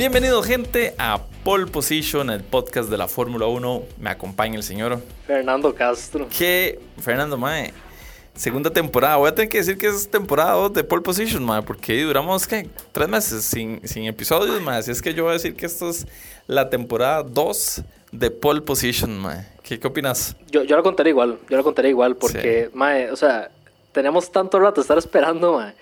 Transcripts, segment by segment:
Bienvenido gente a Pole Position, el podcast de la Fórmula 1. Me acompaña el señor Fernando Castro. Que, Fernando Mae, segunda temporada. Voy a tener que decir que es temporada 2 de Pole Position, Mae, porque duramos, ¿qué? Tres meses sin, sin episodios, Mae. Así es que yo voy a decir que esto es la temporada 2 de Pole Position, Mae. ¿Qué, qué opinas? Yo, yo lo contaré igual, yo lo contaré igual, porque, Mae, o sea, tenemos tanto rato de estar esperando, Mae.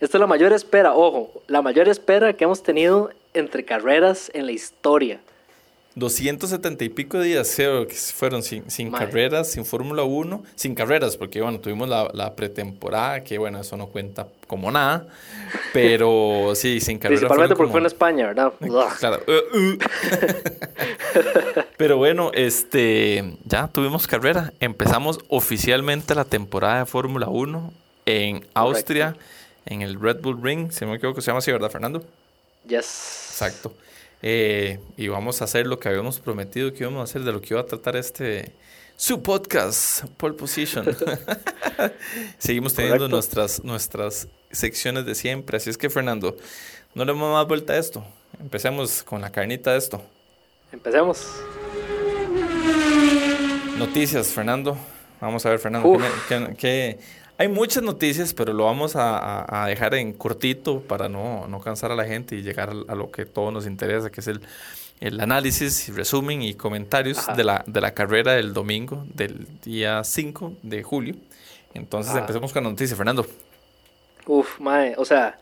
Esta es la mayor espera, ojo, la mayor espera que hemos tenido entre carreras en la historia. 270 y pico días que fueron sin, sin carreras, sin Fórmula 1, sin carreras, porque bueno, tuvimos la, la, pretemporada, que bueno, eso no cuenta como nada, pero sí, sin carreras. Principalmente porque fue en España, ¿verdad? claro. pero bueno, este, ya tuvimos carrera, empezamos oficialmente la temporada de Fórmula 1 en Austria, en el Red Bull Ring, si no me equivoco, se llama así, ¿verdad, Fernando? Yes. Exacto. Eh, y vamos a hacer lo que habíamos prometido que íbamos a hacer, de lo que iba a tratar este su podcast, Pole Position. Seguimos teniendo nuestras, nuestras secciones de siempre. Así es que, Fernando, no le damos más vuelta a esto. Empecemos con la carnita de esto. Empecemos. Noticias, Fernando. Vamos a ver, Fernando, ¿qué, qué, hay muchas noticias, pero lo vamos a, dejar en cortito para no, no, cansar a la gente y llegar a lo que todo nos interesa, que es el, el análisis, resumen y comentarios de la, de la carrera del domingo, del día 5 de julio. Entonces empecemos con la noticia, Fernando. Uf, mae, o sea,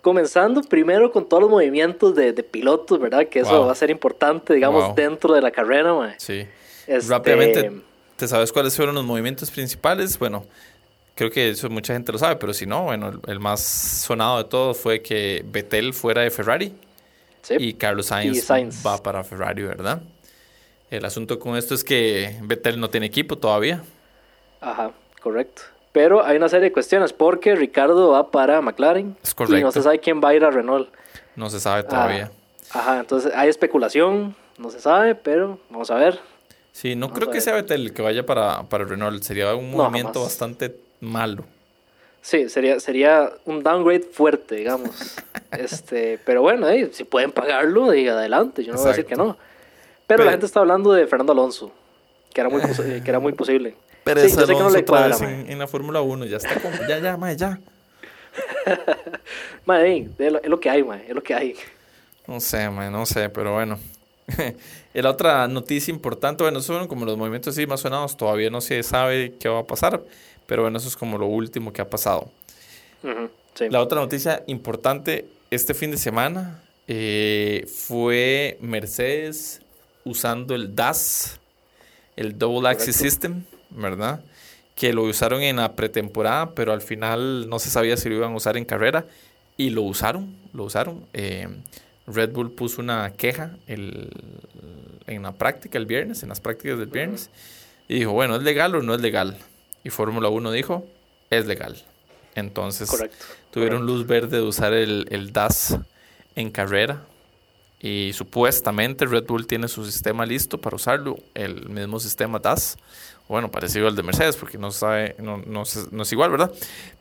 comenzando primero con todos los movimientos de, de pilotos, ¿verdad? Que eso va a ser importante, digamos, dentro de la carrera, mae. Sí. Este... Rápidamente, ¿te sabes cuáles fueron los movimientos principales? Bueno, creo que eso mucha gente lo sabe, pero si no, bueno, el, más sonado de todo fue que Vettel fuera de Ferrari y Carlos Sainz, va para Ferrari, ¿verdad? El asunto con esto es que Vettel no tiene equipo todavía. Ajá, correcto. Pero hay una serie de cuestiones porque Ricardo va para McLaren es correcto. y no se sabe quién va a ir a Renault. No se sabe todavía. Ah, ajá, entonces hay especulación, no se sabe, pero vamos a ver. Sí, no creo que sea Vettel el que vaya para, para Renault. Sería un movimiento bastante malo. Sí, sería, sería un downgrade fuerte, digamos. este, pero bueno, si pueden pagarlo, diga adelante, yo no voy a decir que no. Pero, la gente está hablando de Fernando Alonso, que era muy, que era muy posible. Pero sí, Alonso no le cuadra, en, la Fórmula 1, ya está ya, ya, mae, ya. mae, es lo, que hay, mae, es lo que hay. No sé, mae, no sé, pero bueno. la otra noticia importante, bueno, son como los movimientos así más sonados, todavía no se sabe qué va a pasar. Pero bueno, eso es como lo último que ha pasado. La otra noticia importante este fin de semana eh, fue Mercedes usando el DAS, el Double Axis System, ¿verdad? Que lo usaron en la pretemporada, pero al final no se sabía si lo iban a usar en carrera. Y lo usaron, lo usaron. Eh, Red Bull puso una queja el, en la práctica el viernes, en las prácticas del viernes. Y dijo, bueno, ¿es legal o no es legal? Y Fórmula 1 dijo, es legal. Entonces tuvieron luz verde de usar el, el, DAS en carrera y supuestamente Red Bull tiene su sistema listo para usarlo, el mismo sistema DAS, bueno, parecido al de Mercedes porque no, sabe, no, no, no es igual, ¿verdad?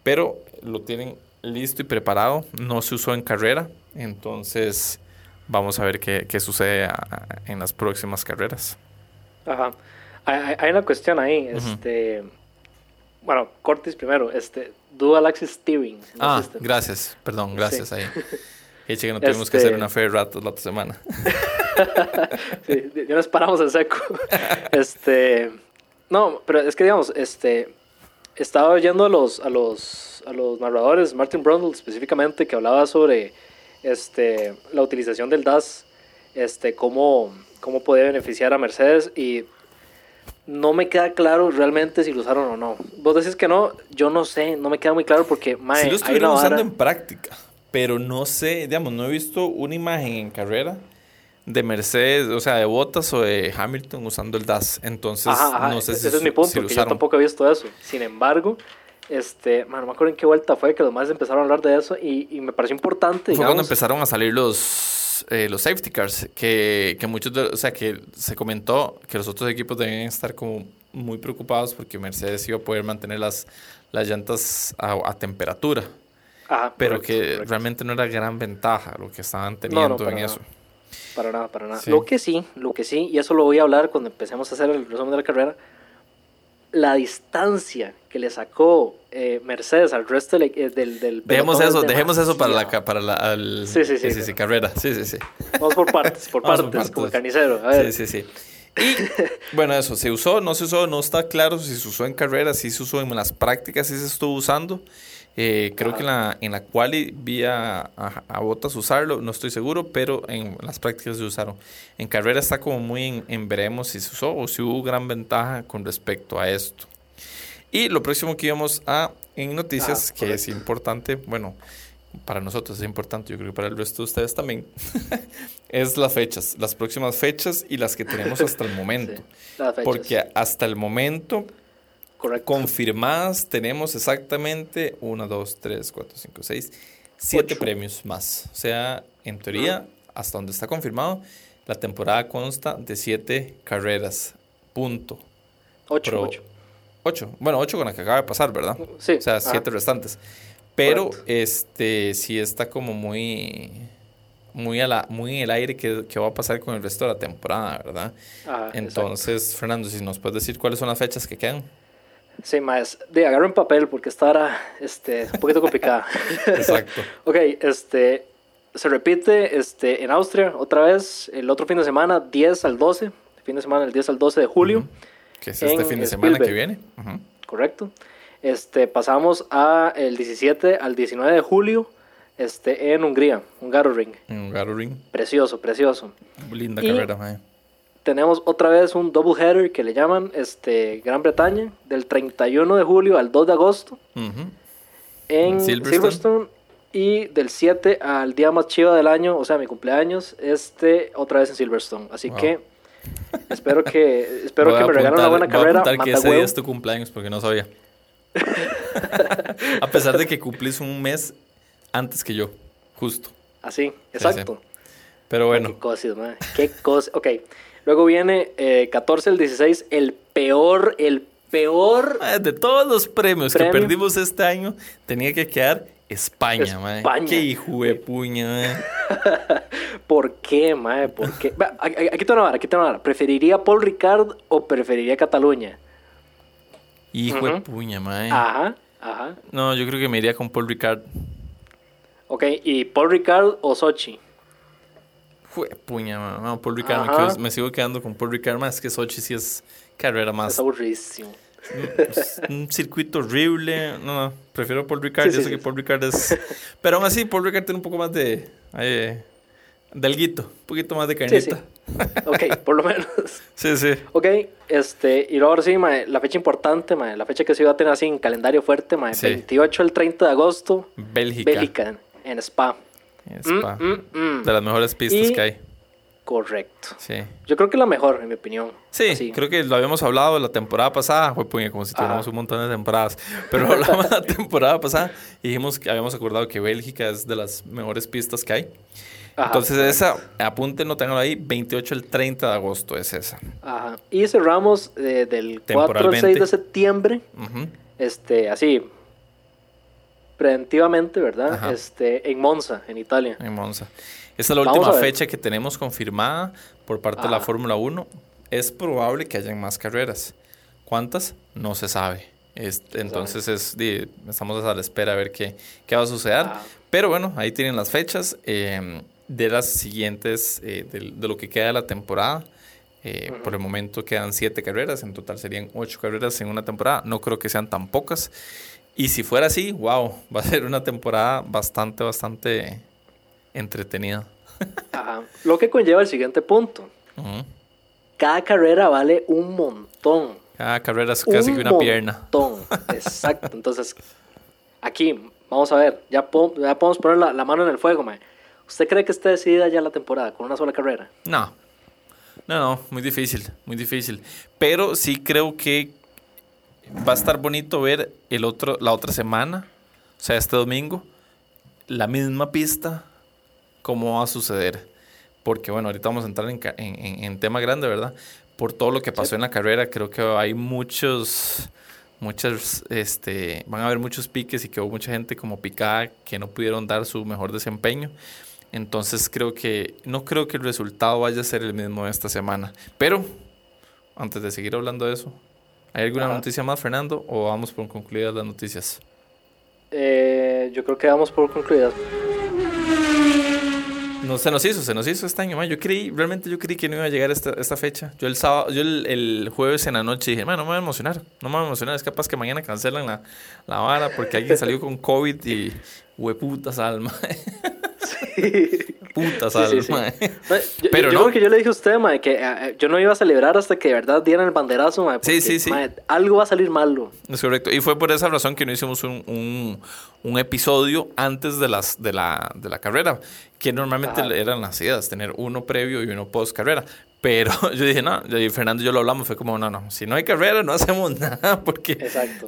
Pero lo tienen listo y preparado, no se usó en carrera, entonces vamos a ver qué, qué sucede en las próximas carreras. Ajá. Hay, hay una cuestión ahí, este bueno, Cortis primero, este, Dual Axis Steering. ah, gracias, perdón, gracias ahí. Eche que no tuvimos que hacer este una fair rat la otra semana. sí, ya nos paramos en seco. este, no, pero es que digamos, este, estaba oyendo a los, a los, a los narradores, Martin Brundle específicamente, que hablaba sobre este, la utilización del DAS, este, cómo, cómo podía beneficiar a Mercedes y no me queda claro realmente si lo usaron o no. Vos decís que no, yo no sé, no me queda muy claro porque, mae, sí lo estuvieron usando en práctica, pero no sé, digamos, no he visto una imagen en carrera de Mercedes, o sea, de Bottas o de Hamilton usando el DAS. Entonces, no sé si Ese es mi punto, que yo tampoco he visto eso. Sin embargo, este, no me acuerdo en qué vuelta fue que los más empezaron a hablar de eso y, y me pareció importante. Fue cuando empezaron a salir los eh, los, safety cars, que, que muchos, o sea, que se comentó que los otros equipos deben estar como muy preocupados porque Mercedes iba a poder mantener las, las llantas a, temperatura. Ajá, pero correcto, que correcto. realmente no era gran ventaja lo que estaban teniendo para en nada. eso. Para nada, para nada. Sí. Lo que sí, lo que sí, y eso lo voy a hablar cuando empecemos a hacer el resumen de la carrera, la distancia que le sacó eh, Mercedes al resto del, eh, del, del Dejemos eso, es dejemos eso para la, para la al- Sí, sí, sí, sí. carrera. Sí, sí, sí. Vamos por partes, por partes, por como el partes. carnicero. A ver, Sí, sí, sí. Y bueno, eso, se usó, no se usó, no está claro si se usó en carreras, si se usó en las prácticas, si se estuvo usando. Eh, creo Ajá. que en la, en la quali vi a, a, a Bottas usarlo, no estoy seguro, pero en las prácticas se usaron. En carrera está como muy en, en veremos si se usó o si hubo gran ventaja con respecto a esto. Y lo próximo que íbamos a en noticias, Ah, que es importante, bueno, para nosotros es importante, yo creo que para el resto de ustedes también, es las fechas, las próximas fechas y las que tenemos hasta el momento. sí. Porque hasta el momento, Correcto. confirmadas, tenemos exactamente 1, 2, 3, 4, 5, 6, 7 Ocho. premios más. O sea, en teoría, hasta donde está confirmado, la temporada consta de 7 carreras. Punto. Ocho, Pro- ocho. 8. Bueno, 8 con la que acaba de pasar, ¿verdad? Sí. O sea, ajá. 7 restantes. Pero Correcto. este sí está como muy muy a la muy en el aire que, que va a pasar con el resto de la temporada, ¿verdad? Exacto. Entonces, Fernando, si nos puedes decir cuáles son las fechas que quedan. Sí, más. De agarren papel porque esta era este, un poquito complicada. Exacto. ok, este. Se repite este, en Austria otra vez el otro fin de semana, 10 al 12. El fin de semana, el 10 al 12 de julio. Que es este fin de semana que viene. Ujú. correcto. Este, pasamos a el 17 al 19 de julio este, en Hungría, Hungaroring. En Hungaroring. Precioso, precioso. Linda Y- carrera, mae. Tenemos otra vez un double header que le llaman este, Gran Bretaña, del 31 de julio al 2 de agosto Ujú. en Silverstone. Silverstone. Y del 7 al día más chido del año, o sea, mi cumpleaños, este otra vez en Silverstone. Así Wow. que espero que espero Voy que a me regalen una buena voy a carrera. apuntar que ese día es tu cumpleaños porque no sabía. a pesar de que cumplís un mes antes que yo, justo. Así, exacto. Pero bueno, Qué cosas, madre. Qué cosas. Ok. Luego viene eh, 14 al 16, el peor, el peor mae, de todos los premios Premio. que perdimos este año, tenía que quedar España. España. Qué hijo de puña. ¿Por qué, mae? ¿Por qué? Aquí te van a dar, aquí te van a dar. ¿Preferiría Paul Ricard o preferiría Cataluña? Hijo de Ujú. puña, mae. Ajá, ajá. No, yo creo que me iría con Paul Ricard. Ok, ¿y Paul Ricard o Sochi? Fue puña, mae. No, Paul Ricard, me, Ajá. quedo- me sigo quedando con Paul Ricard más que Sochi sí es carrera más. Es aburridísimo. Es un circuito horrible. No, no, prefiero Paul Ricard. Sí, Yo sí, sé sí, que Paul Ricard es. Pero aún así, Paul Ricard tiene un poco más de. Eh, de alguito, un poquito más de Sí, sí. carnita. Ok, por lo menos. Sí, sí. Ok, este, y luego ahora sí, mae, la fecha importante, mae, la fecha que se iba a tener así en calendario fuerte, mae, Sí. 28 al 30 de agosto, Bélgica. Bélgica, en Spa. Spa. Mm, mm, mm. De las mejores pistas Y- que hay. Correcto. Sí. Yo creo que la mejor, en mi opinión. Sí, Así. creo que lo habíamos hablado la temporada pasada, fue como si tuviéramos Ajá. un montón de temporadas, pero hablamos la temporada pasada y dijimos que habíamos acordado que Bélgica es de las mejores pistas que hay. Ajá, Entonces esa, apúntenlo, tenganlo ahí, 28 al 30 de agosto es esa. Ajá. Y cerramos eh, del 4 al 6 Temporalmente. de septiembre, Ujú. este, así, preventivamente, ¿verdad? Ajá. Este, en Monza, en Italia. En Monza. Esta es la Vamos última fecha que tenemos confirmada por parte de la Ajá. Fórmula 1. Es probable que hayan más carreras. ¿Cuántas? No se sabe. Entonces es, di- estamos a la espera a ver qué, qué va a suceder. Ah. Pero bueno, ahí tienen las fechas eh, de las siguientes, eh, de, de lo que queda de la temporada. Eh, Por el momento quedan siete carreras, en total serían ocho carreras en una temporada. No creo que sean tan pocas. Y si fuera así, wow, va a ser una temporada bastante, bastante entretenida. Ajá. Lo que conlleva el siguiente punto. Cada carrera vale un montón. Cada carrera es casi un que una pierna. montón. Exacto. Entonces, aquí, vamos a ver. Ya, po- ya podemos poner la, la mano en el fuego, mae. ¿Usted cree que está decidida ya la temporada con una sola carrera? No, no, no, muy difícil, muy difícil. Pero sí creo que va a estar bonito ver el otro, la otra semana, o sea, este domingo, la misma pista, cómo va a suceder. Porque bueno, ahorita vamos a entrar en, en- en tema grande, ¿verdad? Por todo lo que pasó en la carrera, creo que hay muchos, muchas, este, van a haber muchos piques y que hubo mucha gente como picada que no pudieron dar su mejor desempeño. Entonces creo que, no creo que el resultado vaya a ser el mismo esta semana. Pero, antes de seguir hablando de eso, ¿hay alguna noticia más, Fernando? ¿O vamos por concluidas las noticias? Eh, yo creo que vamos por concluidas. No, se nos hizo, se nos hizo este año. Yo creí, realmente yo creí que no iba a llegar esta, esta fecha. Yo el sábado, yo el, jueves en la noche dije, bueno, no me voy a emocionar, no me voy a emocionar. Es capaz que mañana cancelan la, la vara porque alguien salió con COVID y hueputas alma. Putas alma. Pero yo, no. que yo le dije a usted, ma, que eh, yo no iba a celebrar hasta que de verdad dieran el banderazo, ma, sí, sí, sí. algo va a salir malo. Es correcto. Y fue por esa razón que no hicimos un, un, un episodio antes de, las, de, la, de la carrera que normalmente eran las ideas, tener uno previo y uno post carrera. Pero yo dije, no, y Fernando y yo lo hablamos, fue como, no, no, si no hay carrera no hacemos nada porque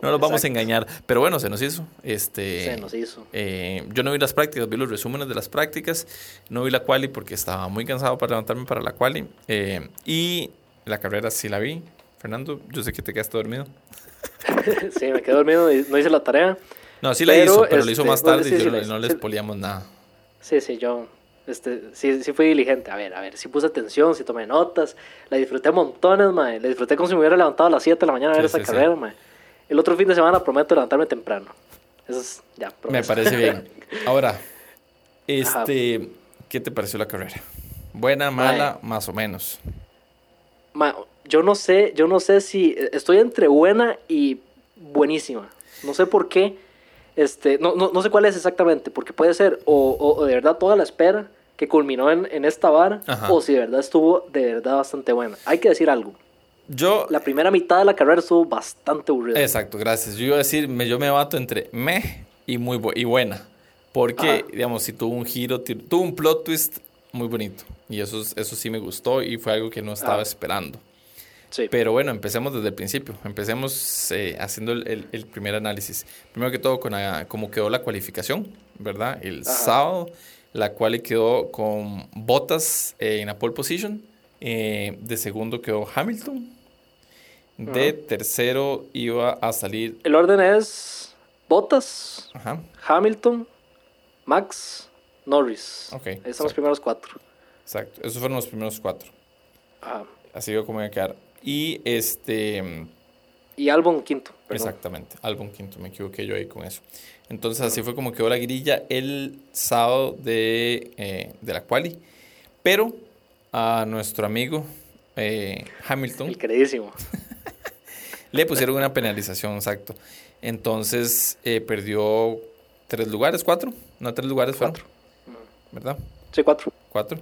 no nos vamos a engañar. Pero bueno, se nos hizo. Este, se nos hizo. Eh, yo no vi las prácticas, vi los resúmenes de las prácticas, no vi la quali porque estaba muy cansado para levantarme para la quali. Eh, y la carrera sí la vi. Fernando, yo sé que te quedaste dormido. sí, me quedé dormido no hice la tarea. No, sí la hizo, pero lo hizo este, más tarde y no les poliamos nada. Sí, sí, yo este, sí, sí fui diligente. A ver, a ver, sí puse atención, sí tomé notas. La disfruté montones, mae. La disfruté como si me hubiera levantado a las 7 de la mañana a ver esa carrera, mae. El otro fin de semana prometo levantarme temprano. Eso es ya. Me parece bien. Ahora, este, ¿qué te pareció la carrera? ¿Buena, mala, más o menos? yo no sé, yo no sé si estoy entre buena y buenísima. No sé por qué este, no, no, no sé cuál es exactamente, porque puede ser o, o, de verdad toda la espera que culminó en, en esta vara, o si de verdad estuvo de verdad bastante buena. Hay que decir algo. Yo, la primera mitad de la carrera estuvo bastante aburrida. Exacto, gracias. Yo iba a decir, me, yo me bato entre me y muy y buena. Porque, digamos, si tuvo un giro, tuvo un plot twist muy bonito. Y eso, eso sí me gustó y fue algo que no estaba esperando. Pero bueno, empecemos desde el principio. Empecemos eh, haciendo el, el, primer análisis. Primero que todo, con cómo quedó la cualificación, ¿verdad? El sábado, la cual quedó con Bottas en la pole position. Eh, de segundo quedó Hamilton. De tercero iba a salir. El orden es Bottas, Hamilton, Max, Norris. Ok. Esos son los primeros cuatro. Exacto. Esos fueron los primeros cuatro. Así que como iba a quedar. Y este... Y álbum quinto. Exactamente, álbum quinto, me equivoqué yo ahí con eso. Entonces así fue como quedó la grilla el sábado de, eh, de la quali. Pero a nuestro amigo eh, Hamilton... El queridísimo. le pusieron una penalización, exacto. Entonces eh, perdió tres lugares, cuatro. No, tres lugares cuatro. ¿Verdad? Sí, cuatro. Cuatro.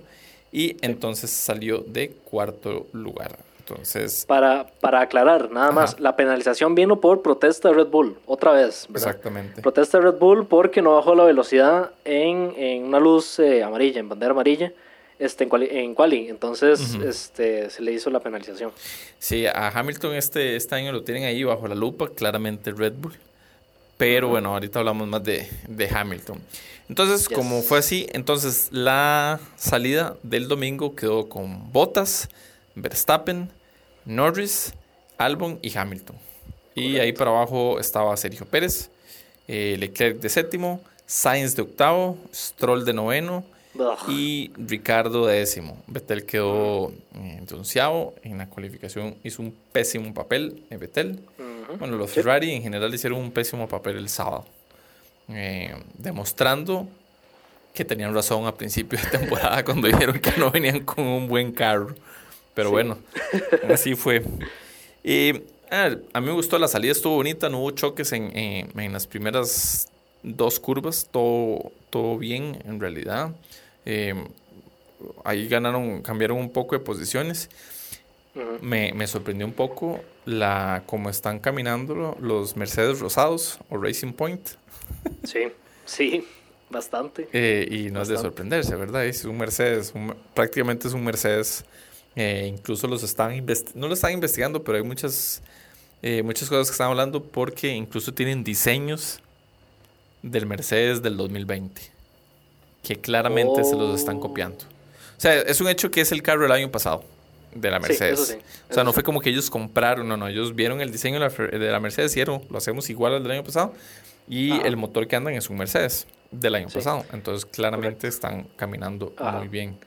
Y entonces salió de cuarto lugar. Entonces. Para, para aclarar, nada más, la penalización vino por protesta de Red Bull, otra vez. Exactamente. Protesta de Red Bull porque no bajó la velocidad en, en una luz eh, amarilla, en bandera amarilla. Este, en, quali, en quali. entonces este, se le hizo la penalización. Sí, a Hamilton este, este año lo tienen ahí bajo la lupa, claramente Red Bull. Pero bueno, ahorita hablamos más de, de Hamilton. Entonces, como fue así, entonces la salida del domingo quedó con Botas, Verstappen, Norris, Albon y Hamilton. Y ahí para abajo estaba Sergio Pérez, eh, Leclerc de séptimo, Sainz de octavo, Stroll de noveno y Ricardo de décimo. Vettel quedó eh, en la cualificación, hizo un pésimo papel en Vettel. Bueno, los Ferrari en general hicieron un pésimo papel el sábado, eh, demostrando que tenían razón a principio de temporada cuando dijeron que no venían con un buen carro. Pero bueno, así fue. Y ah, a mí me gustó la salida, estuvo bonita, no hubo choques en, en, las primeras dos curvas, todo, todo bien en realidad. Eh, ahí ganaron, cambiaron un poco de posiciones. me, me, sorprendió un poco la cómo están caminando los Mercedes rosados o Racing Point. Sí, sí, bastante. Eh, y no es de sorprenderse, ¿verdad? Es un Mercedes, prácticamente es un Mercedes eh, incluso los están no lo están investigando, pero hay muchas, eh, muchas cosas que están hablando porque incluso tienen diseños del Mercedes del 2020 que claramente se los están oh. copiando. O sea, es un hecho que es el carro del año pasado. de la Sí, Mercedes. eso sí, o sea, no sí. fue como que ellos compraron, no, no, ellos vieron el diseño de la, Mercedes y dijeron, lo hacemos igual al del año pasado. Y Ajá. el motor que andan es un Mercedes del año Sí. pasado. Entonces, claramente están caminando Ajá. muy bien.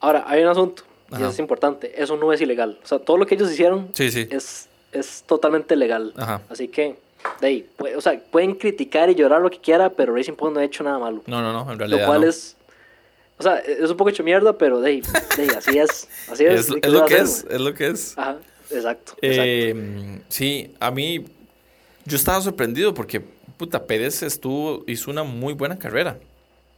Ahora, hay un asunto, y Ajá. es importante, eso no es ilegal. O sea, todo lo que ellos hicieron Sí, sí. es, es totalmente legal. Ajá. Así que, de ahí, o sea, pueden criticar y llorar lo que quiera, pero Racing Point no ha hecho nada malo. No, no, no, en Lo realidad cual no. es, o sea, es un poco hecho mierda, pero de ahí, de ahí, así es. Así es. Es, ¿y es lo que hacer, es, es lo que es. Ajá, exacto. exacto. Eh, sí, a mí, yo estaba sorprendido porque, puta, Pérez estuvo, hizo una muy buena carrera.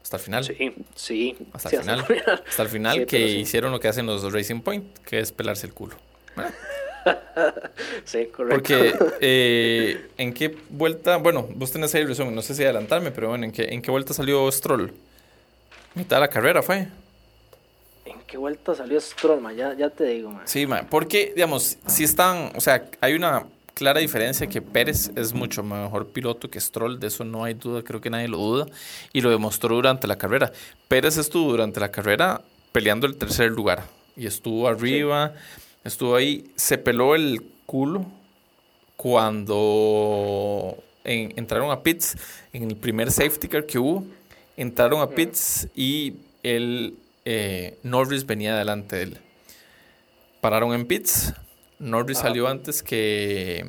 Hasta el final. Sí, sí. Hasta sí, el final. Hasta el final Sí, que sí. hicieron lo que hacen los Racing Point, que es pelarse el culo. Sí, correcto. Porque, eh, ¿en qué vuelta? Bueno, vos tenés ahí el resumen, no sé si adelantarme, pero bueno, ¿en qué, en qué vuelta salió Stroll? Mitad de la carrera fue. ¿En qué vuelta salió Stroll, man? Ya, ya te digo, man. Sí, ma, porque, digamos, si están, o sea, hay una clara diferencia que Pérez es mucho mejor piloto que Stroll, de eso no hay duda, creo que nadie lo duda, y lo demostró durante la carrera. Pérez estuvo durante la carrera peleando el tercer lugar, y estuvo arriba, estuvo ahí, se peló el culo cuando en- entraron a pits, en el primer safety car que hubo, entraron a pits y el eh, Norris venía delante de él. Pararon en pits, Norris Ajá. salió antes que,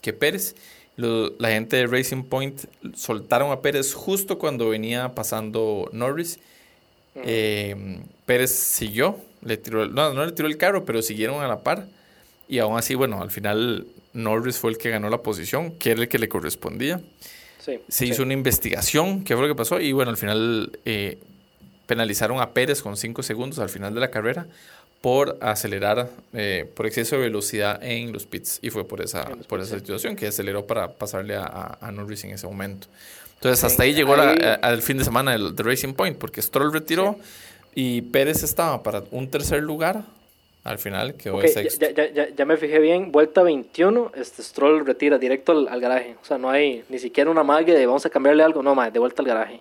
que Pérez. Lo- la gente de Racing Point soltaron a Pérez justo cuando venía pasando Norris. Eh, Pérez siguió, le tiró, no, no le tiró el carro, pero siguieron a la par. Y aún así, bueno, al final Norris fue el que ganó la posición, que era el que le correspondía. Sí, Se sí. hizo una investigación, qué fue lo que pasó, y bueno, al final eh, penalizaron a Pérez con 5 segundos al final de la carrera por acelerar eh, por exceso de velocidad en los pits. Y fue por esa, por esa situación que aceleró para pasarle a, a- a Norris en ese momento. Entonces, hasta ahí llegó a- al fin de semana de Racing Point, porque Stroll retiró y Pérez estaba para un tercer lugar. Al final quedó Ok, de ya, sexto. ya, ya, ya, ya me fijé bien. Vuelta 21, este Stroll retira directo al, al garaje. O sea, no hay ni siquiera una magia de vamos a cambiarle algo. No, más de vuelta al garaje.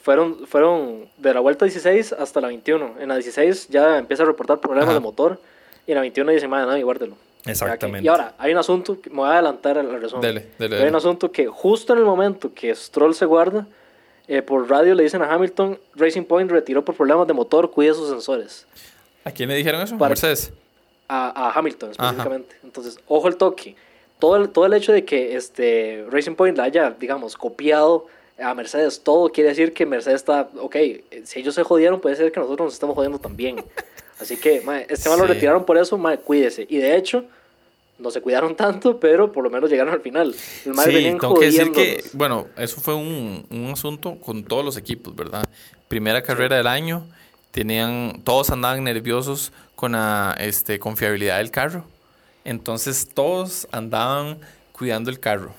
Fueron, fueron de la vuelta 16 hasta la 21. En la 16 ya empieza a reportar problemas Ajá. de motor. Y en la 21 dice, madre, no, y guárdelo. Exactamente. Y ahora, hay un asunto, que me voy a adelantar al resumen. Dele, dele, Hay un asunto que justo en el momento que Stroll se guarda, eh, por radio le dicen a Hamilton, Racing Point retiró por problemas de motor, cuide sus sensores. ¿A quién le dijeron eso? Para- Mercedes. a, a Hamilton específicamente. Entonces, ojo el toque. Todo el, todo el hecho de que este Racing Point la haya, digamos, copiado a Mercedes, todo quiere decir que Mercedes está, ok, si ellos se jodieron, puede ser que nosotros nos estemos jodiendo también. Así que, mae, este man lo Sí. retiraron por eso, mae, cuídese. Y de hecho, no se cuidaron tanto, pero por lo menos llegaron al final. El Sí, venían tengo que decir que, bueno, eso fue un, un asunto con todos los equipos, ¿verdad? Primera carrera del año, tenían, todos andaban nerviosos con la este, confiabilidad del carro. Entonces todos andaban cuidando el carro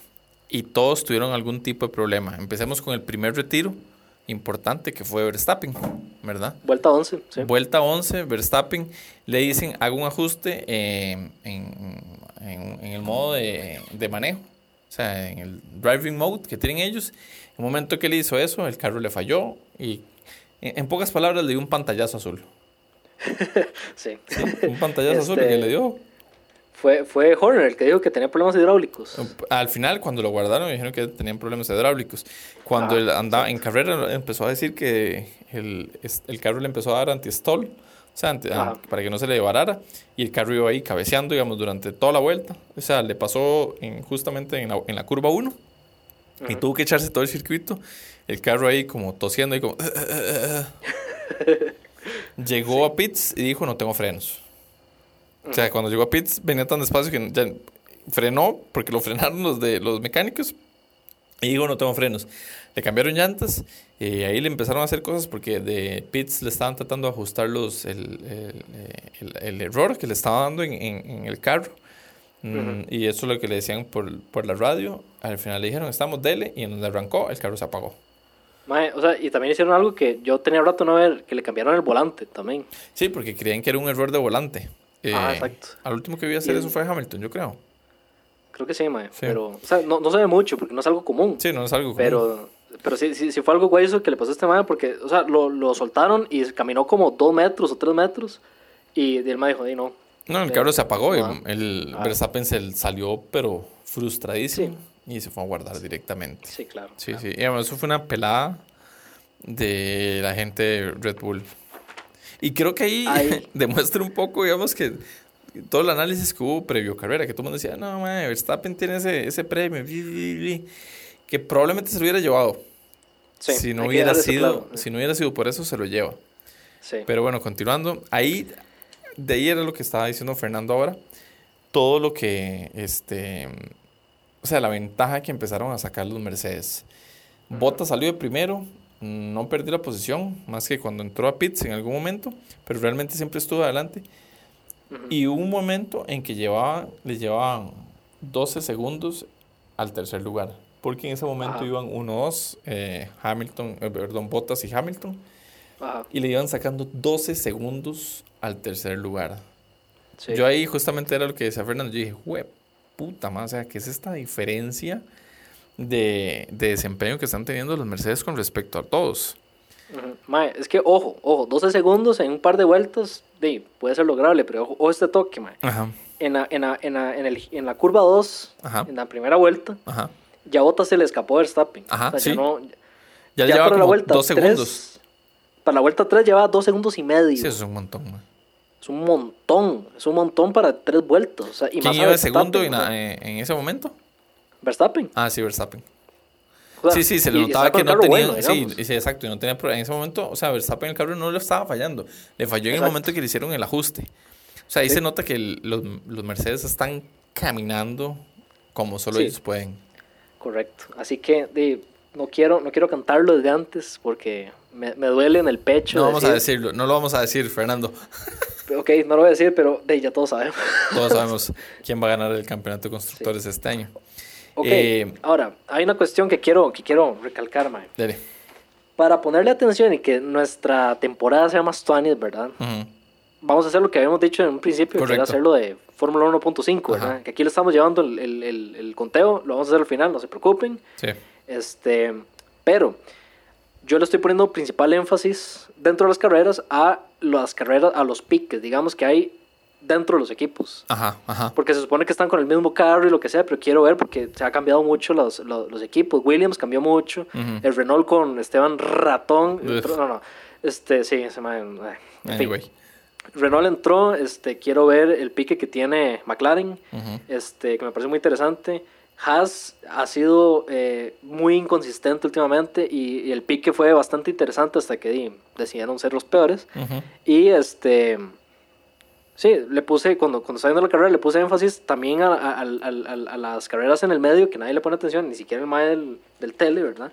y todos tuvieron algún tipo de problema. Empecemos con el primer retiro importante que fue Verstappen, ¿verdad? Vuelta 11, sí. Vuelta 11, Verstappen, le dicen, haga un ajuste eh, en, en- en el modo de, de manejo, o sea, en el driving mode que tienen ellos. En el momento que le hizo eso, el carro le falló y, en, en pocas palabras, le dio un pantallazo azul. sí. Un pantallazo azul Este- que le dio. Fue, fue Horner el que dijo que tenía problemas hidráulicos. Al final, cuando lo guardaron, dijeron que tenían problemas hidráulicos. Cuando Ah, él andaba en carrera, empezó a decir que el, el carro le empezó a dar anti-stall, o sea, anti- para que no se le devarara. Y el carro iba ahí cabeceando, digamos, durante toda la vuelta. O sea, le pasó en- justamente en la, en la curva 1 y tuvo que echarse todo el circuito. El carro ahí como tosiendo y como... Llegó a pits y dijo, no tengo frenos. O sea, cuando llegó a pits venía tan despacio que ya frenó porque lo frenaron los de los mecánicos y dijo no tengo frenos. Le cambiaron llantas y ahí le empezaron a hacer cosas porque de pits le estaban tratando de ajustar los, el, el- el- el error que le estaba dando en, en- en el carro. Mm, Ujú. Y eso es lo que le decían por, por la radio. Al final le dijeron estamos dele y en donde arrancó el carro se apagó. Mae, o sea, y también hicieron algo que yo tenía rato no ver, que le cambiaron el volante también. Sí, porque creían que era un error de volante. Ah, Eh, exacto. Al último que vi hacer eso fue Hamilton, yo creo. Creo que sí, mae. Sí. Pero, o sea, no, no se ve mucho porque no es algo común. Sí, no es algo común. Pero, pero sí, sí, sí fue algo guay eso que le pasó a este mae porque, o sea, lo, lo soltaron y caminó como dos metros o tres metros. Y el mae dijo, "Di, no, No, el carro se apagó y el Verstappen se salió, pero frustradísimo y se fue a guardar directamente. Sí, claro. Sí, sí. Y además, eso fue una pelada de la gente de Red Bull. Y creo que ahí demuestra un poco, digamos, que todo el análisis que hubo previo carrera, que todo el mundo decía, no, man, Verstappen tiene ese, ese premio, que probablemente se lo hubiera llevado. si, no hubiera sido, si no hubiera sido por eso, se lo lleva. Pero bueno, continuando, ahí, de ahí era lo que estaba diciendo Fernando ahora, todo lo que, este, o sea, la ventaja que empezaron a sacar los Mercedes. Bottas salió de primero, no perdió la posición, más que cuando entró a pits en algún momento, pero realmente siempre estuvo adelante. Y hubo un momento en que llevaba, le llevaban 12 segundos al tercer lugar, porque en ese momento iban 1-2, eh, Hamilton, eh, perdón, Bottas y Hamilton, y le iban sacando 12 segundos al tercer lugar. Yo ahí justamente era lo que decía Fernando, yo dije, wey, puta más, o sea, ¿qué es esta diferencia? De, desempeño que están teniendo los Mercedes con respecto a todos. Mae, es que ojo, ojo, 12 segundos en un par de vueltas de, puede ser lograble, pero ojo, este toque, mae. En, la, en, la, en, la, en, el, en la curva 2, en la primera vuelta, ya Bottas se le escapó Verstappen. Ajá, o sea, ya, no, ya, lleva para la vuelta dos segundos. para la vuelta 3 lleva dos segundos y medio. Sí, eso es un montón, mae. Es un montón, es un montón para tres vueltas. O sea, y ¿Quién iba segundo en, en ese momento? Verstappen. Ah, sí, Verstappen. sí, sí, se le notaba que no tenía. sí, sí, exacto. Y no tenía En ese momento, o sea, Verstappen el carro no lo estaba fallando. Le falló en el momento que le hicieron el ajuste. O sea, ahí se nota que los, los, Mercedes están caminando como solo ellos pueden. Correcto. Así que no, quiero, no quiero cantarlo desde antes porque me, me duele en el pecho. No vamos a decirlo, no lo vamos a decir, Fernando. ok, no lo voy a decir, pero de, ya todos sabemos. Todos sabemos quién va a ganar el campeonato de constructores este año. Ok, eh, ahora, hay una cuestión que quiero, que quiero recalcar, Mae. Dale. Para ponerle atención y que nuestra temporada sea más 20, ¿verdad? Vamos a hacer lo que habíamos dicho en un principio, que era hacerlo de Fórmula 1.5, ¿verdad? Que aquí le estamos llevando el, el, el, conteo, lo vamos a hacer al final, no se preocupen. Sí. Este, pero yo le estoy poniendo principal énfasis dentro de las carreras a las carreras, a los piques, digamos que hay dentro de los equipos. Ajá, ajá. Porque se supone que están con el mismo carro y lo que sea, pero quiero ver porque se ha cambiado mucho los, los, equipos. Williams cambió mucho. El Renault con Esteban Ratón. no, no. Este, sí, se me. Anyway. Renault entró, este, quiero ver el pique que tiene McLaren, este, que me parece muy interesante. Haas ha sido eh, muy inconsistente últimamente y, el pique fue bastante interesante hasta que decidieron ser los peores. Y este Sí, le puse, cuando, cuando estaba viendo la carrera, le puse énfasis también a, a, a, las carreras en el medio, que nadie le pone atención, ni siquiera el mae del, del tele, ¿verdad?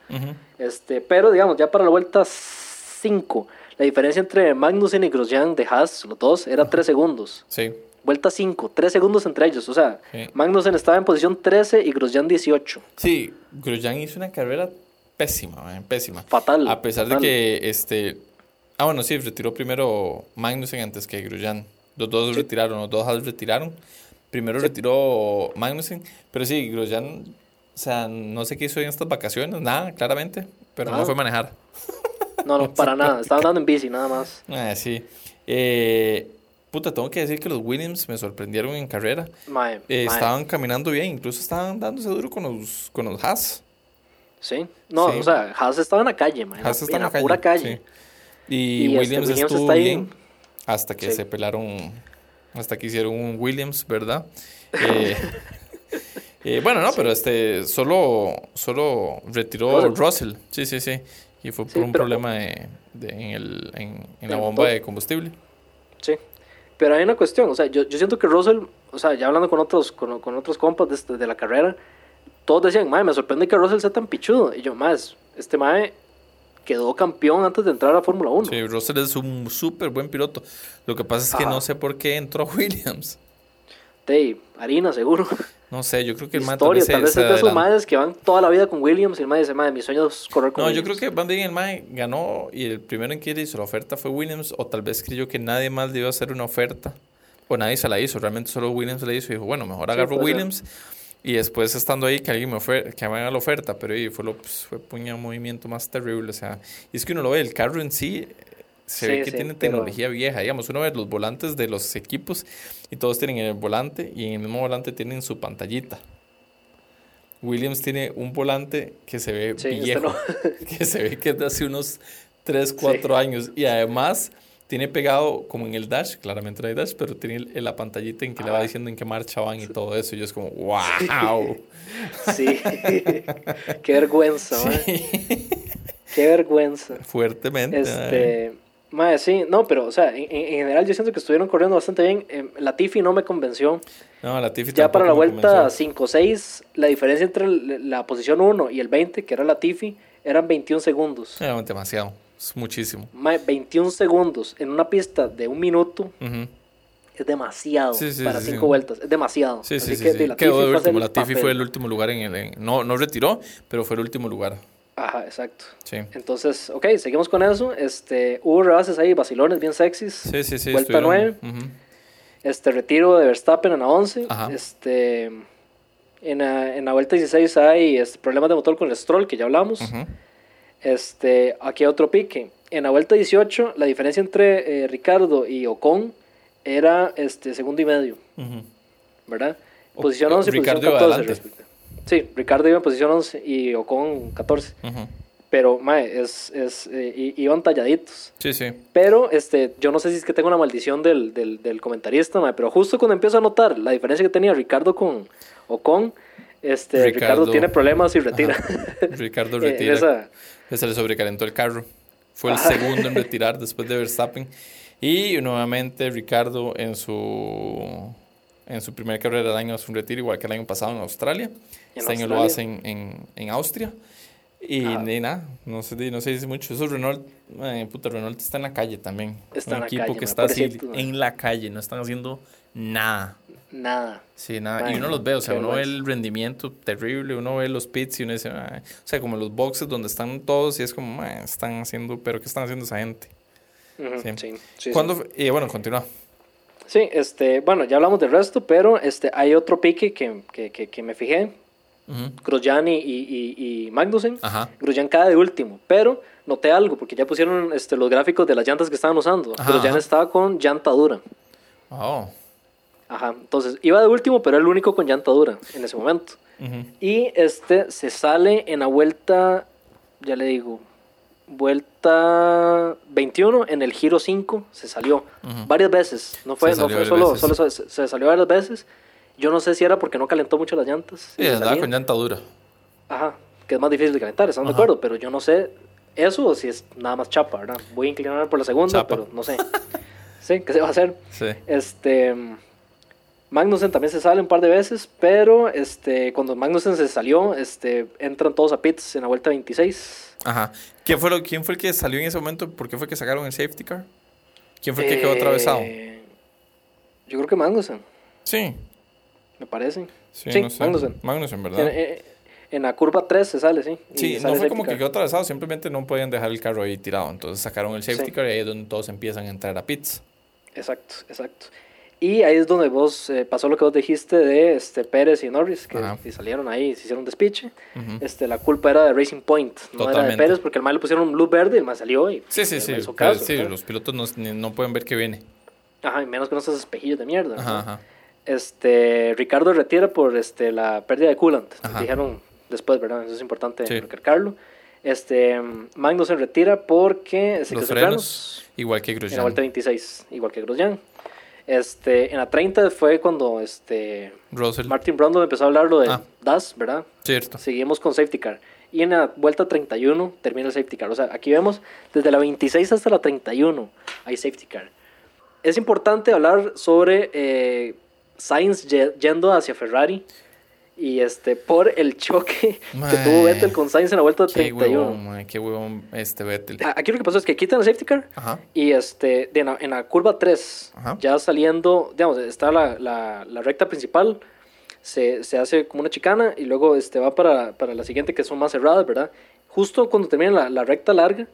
este, pero, digamos, ya para la vuelta 5, la diferencia entre Magnussen y Grosjean de Haas, los dos, era 3 segundos. Sí. Vuelta 5, 3 segundos entre ellos. O sea, Magnussen estaba en posición 13 y Grosjean 18. Sí, Grosjean hizo una carrera pésima, pésima. Fatal. A pesar de que, este... Ah, bueno, sí, retiró primero Magnussen antes que Grosjean. Los dos retiraron, los dos retiraron. Primero retiró Magnussen, pero sí, Grosjean, o sea, no sé qué hizo en estas vacaciones, nada, claramente, pero no fue manejar. No, no, para nada, estaba andando en bici, nada más. Ah, sí. Eh, puta, tengo que decir que los Williams me sorprendieron en carrera. Eh, estaban caminando bien, incluso estaban dándose duro con los, con los Haas. Sí, no, o sea, Haas estaba en la calle, man, Haas en la, pura calle. Y, este, Williams, estuvo bien hasta que se pelaron, hasta que hicieron un Williams, ¿verdad? Eh, eh, bueno, no, pero este solo, solo retiró Russell. Sí, sí, sí. Y fue por un problema de, en, el, en, la bomba de combustible. Sí. Pero hay una cuestión, o sea, yo, yo siento que Russell, o sea, ya hablando con otros, con, con otros compas de, este, de, la carrera, todos decían, mae, me sorprende que Russell sea tan pichudo. Y yo, más, este mae quedó campeón antes de entrar a Fórmula 1. Sí, Russell es un súper buen piloto. Lo que pasa es que no sé por qué entró Williams. Dave, harina, seguro. No sé, yo creo que el man tal vez, tal vez es de esos madres que van toda la vida con Williams y el mae dice, madre, mi sueño es correr con No, yo creo que Van bien el ganó y el primero en que hizo la oferta fue Williams o tal vez creyó que nadie más le iba a hacer una oferta o nadie se la hizo, realmente solo Williams la hizo y dijo, bueno, mejor agarro Williams. Y después estando ahí que alguien me, ofre, que me haga la oferta, pero ahí fue, lo, pues, fue puña un movimiento más terrible. O sea, y es que uno lo ve, el carro en sí se ve que tiene tecnología vieja. Digamos, uno ve los volantes de los equipos y todos tienen el volante y en el mismo volante tienen su pantallita. Williams tiene un volante que se ve viejo, que se ve que es de hace unos 3, 4 años y además tiene pegado como en el dash, claramente no hay dash, pero tiene la pantallita en que le va diciendo en qué marcha van y todo eso. Y yo es como, wow. Sí, qué vergüenza, Qué vergüenza. Fuertemente. Este, madre, sí, no, pero, o sea, en, general yo siento que estuvieron corriendo bastante bien. Em, la Tiffy no me convenció. No, la Tiffy Ya para la vuelta 5-6, la diferencia entre la posición 1 y el 20, que era la Tiffy, eran 21 segundos. Era demasiado. Es muchísimo. 21 segundos en una pista de un minuto es demasiado para cinco vueltas. Es demasiado. Sí, sí, sí. Quedó de último. La Tiffy fue el último lugar en el. no, no retiró, pero fue el último lugar. Ajá, exacto. Sí. Entonces, ok, seguimos con eso. Este, hubo rebases ahí, vacilones bien sexys. Sí, sí, sí. Vuelta 9. Este, retiro de Verstappen en la 11. Este, en la, en la vuelta 16 hay este, problemas de motor con el Stroll, que ya hablamos. Este, aquí hay otro pique. En la vuelta 18, la diferencia entre eh, Ricardo y Ocon era este, segundo y medio. ¿Verdad? Posición 11 y posición 14. Sí, Ricardo iba en posición 11 y Ocon 14. Pero, mae, es, es, eh, iban talladitos. Sí, sí. Pero, este, yo no sé si es que tengo una maldición del, del, del comentarista, mae, pero justo cuando empiezo a notar la diferencia que tenía Ricardo con Ocon, este, Ricardo, tiene problemas y retira. Ricardo retira. Se le sobrecalentó el carro. Fue el segundo en retirar después de Verstappen. Y nuevamente Ricardo en su, en su primera carrera del año hace un retiro, igual que el año pasado en Australia. este año lo hace en, en, Austria. Y nada, no se, no se dice mucho. Eso Renault, eh, puta, Renault está en la calle también. Está un equipo que está así en la calle, no están haciendo nada nada. Sí, nada. y uno los ve, o sea, uno ve el rendimiento terrible, uno ve los pits y uno dice, o sea, como los boxes donde están todos y es como, están haciendo, pero ¿qué están haciendo esa gente? sí. sí, ¿Cuándo? Y bueno, continúa. Sí, este, bueno, ya hablamos del resto, pero este, hay otro pique que, que, que, me fijé. Grosjean y, y, y, Magnussen. Ajá. Grosjean cada de último, pero noté algo, porque ya pusieron este, los gráficos de las llantas que estaban usando. Grosjean estaba con llanta dura. Oh. Ajá, entonces iba de último, pero era el único con llanta dura en ese momento. Y este se sale en la vuelta, ya le digo, vuelta 21 en el giro 5 se salió varias veces. No fue, no fue solo, solo se, salió varias veces. Yo no sé si era porque no calentó mucho las llantas. Sí, andaba con llanta dura. Ajá, que es más difícil de calentar, ¿están de acuerdo? Pero yo no sé eso o si es nada más chapa, ¿verdad? Voy a inclinar por la segunda, pero no sé. sí, ¿qué se va a hacer? Sí. Este Magnussen también se sale un par de veces, pero este, cuando Magnussen se salió, este, entran todos a pits en la vuelta 26. Ajá. ¿Quién fue, lo, ¿Quién fue el que salió en ese momento? ¿Por qué fue que sacaron el safety car? ¿Quién fue el que quedó atravesado? Eh, yo creo que Magnussen. Sí. Me parece. Sí, Magnussen. Magnussen, ¿verdad? Eh, en, la curva 3 se sale, sí. Sí, no fue como que quedó atravesado, simplemente no podían dejar el carro ahí tirado. Entonces sacaron el safety car y ahí es donde todos empiezan a entrar a pits. Exacto, exacto. Y ahí es donde vos eh, pasó lo que vos dijiste de este Pérez y Norris, que salieron ahí, se hicieron despiche. este, la culpa era de Racing Point, no era de Pérez, porque el mal le pusieron un luz verde y el mal salió. Y, sí, sí, sí. sí los pilotos no, no, pueden ver que viene. Ajá, y menos con esos espejillos de mierda. Ajá, Este, Ricardo retira por este, la pérdida de coolant. Dijeron después, ¿verdad? Eso es importante recalcarlo. Este, se retira porque se los frenos, igual que Grosjean. En la vuelta 26, igual que Grosjean. Este, en la 30 fue cuando este, Martin Brundle empezó a hablar lo de ah. DAS, ¿verdad? Cierto. Seguimos con safety car. Y en la vuelta 31 termina el safety car. O sea, aquí vemos desde la 26 hasta la 31 hay safety car. Es importante hablar sobre eh, Sainz yendo hacia Ferrari y este por el choque que tuvo Vettel con Sainz en la vuelta 31. Qué huevón, qué huevón este Vettel. Aquí lo que pasó es que quitan el safety car y este en, la, curva 3, ya saliendo, digamos, está la, la, la recta principal, se, se, hace como una chicana y luego este va para, para, la siguiente que son más cerradas, ¿verdad? Justo cuando termina la, la recta larga,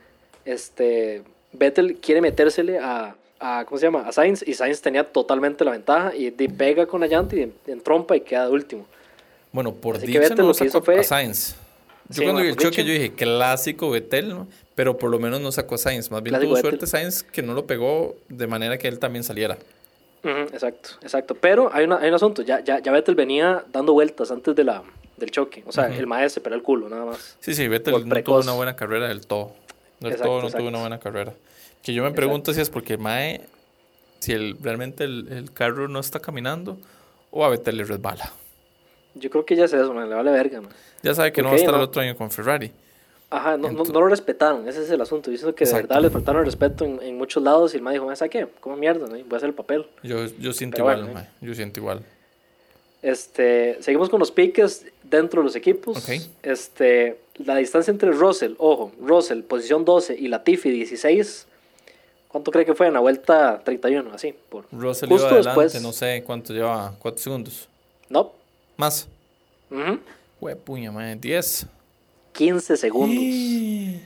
este Vettel quiere metérsele a, a, ¿cómo se llama? A Sainz y Sainz tenía totalmente la ventaja y pega con la llanta y en, trompa y queda de último. Bueno, por dicha no lo sacó fue... a Sainz. Yo cuando vi el choque, yo dije clásico Vettel, ¿no? pero por lo menos no sacó a Sainz. Más bien tuvo suerte Sainz que no lo pegó de manera que él también saliera. exacto, exacto. Pero hay, una, hay un asunto. Ya, ya, ya Vettel venía dando vueltas antes de la, del choque. O sea, el maestro se el culo, nada más. Sí, sí, Vettel no tuvo una buena carrera del todo. Del todo no tuvo una buena carrera. Que yo me pregunto si es porque Mae, si el, realmente el, el, carro no está caminando o a Vettel le resbala. Yo creo que ya es eso, man, le vale verga. Man. Ya sabe que no va a estar el otro año con Ferrari. Ajá, no, no, lo respetaron, ese es el asunto. Diciendo que de verdad le faltaron el respeto en, en, muchos lados y el mae dijo, ¿sabes qué? ¿Cómo mierda? ¿no? Voy a hacer el papel. Yo, yo siento igual, ¿eh? yo siento igual. Este, seguimos con los piques dentro de los equipos. Este, la distancia entre Russell, ojo, Russell, posición 12 y Latifi, 16. ¿Cuánto cree que fue en la vuelta 31? Así, por Russell justo iba adelante, después, no sé cuánto lleva, ¿cuántos segundos? No. ¿Más? Uh puña, madre, 10. 15 segundos.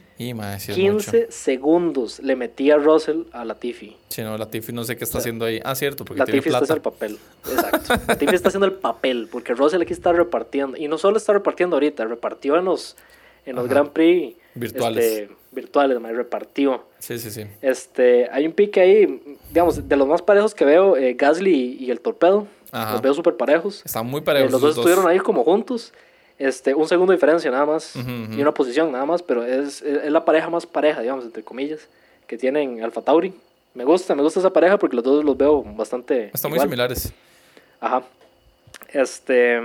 Y, 15 segundos le metía Russell a Latifi. Sí, no, Latifi no sé qué está haciendo ahí. Ah, cierto, porque Latifi tiene está haciendo el papel. Exacto. Latifi está haciendo el papel, porque Russell aquí está repartiendo. Y no solo está repartiendo ahorita, repartió en los, en los Grand Prix virtuales. Este, virtuales, repartió. Sí, sí, sí. Este, hay un pique ahí, digamos, de los más parejos que veo, eh, Gasly y, el Torpedo. Los veo súper parejos. Están muy parejos. Eh, los dos estuvieron ahí como juntos. Este, un segundo de diferencia nada más y una posición nada más, pero es, es, la pareja más pareja, digamos, entre comillas, que tienen Alfa Tauri. Me gusta, me gusta esa pareja porque los dos los veo bastante. Están muy similares. Ajá. Este.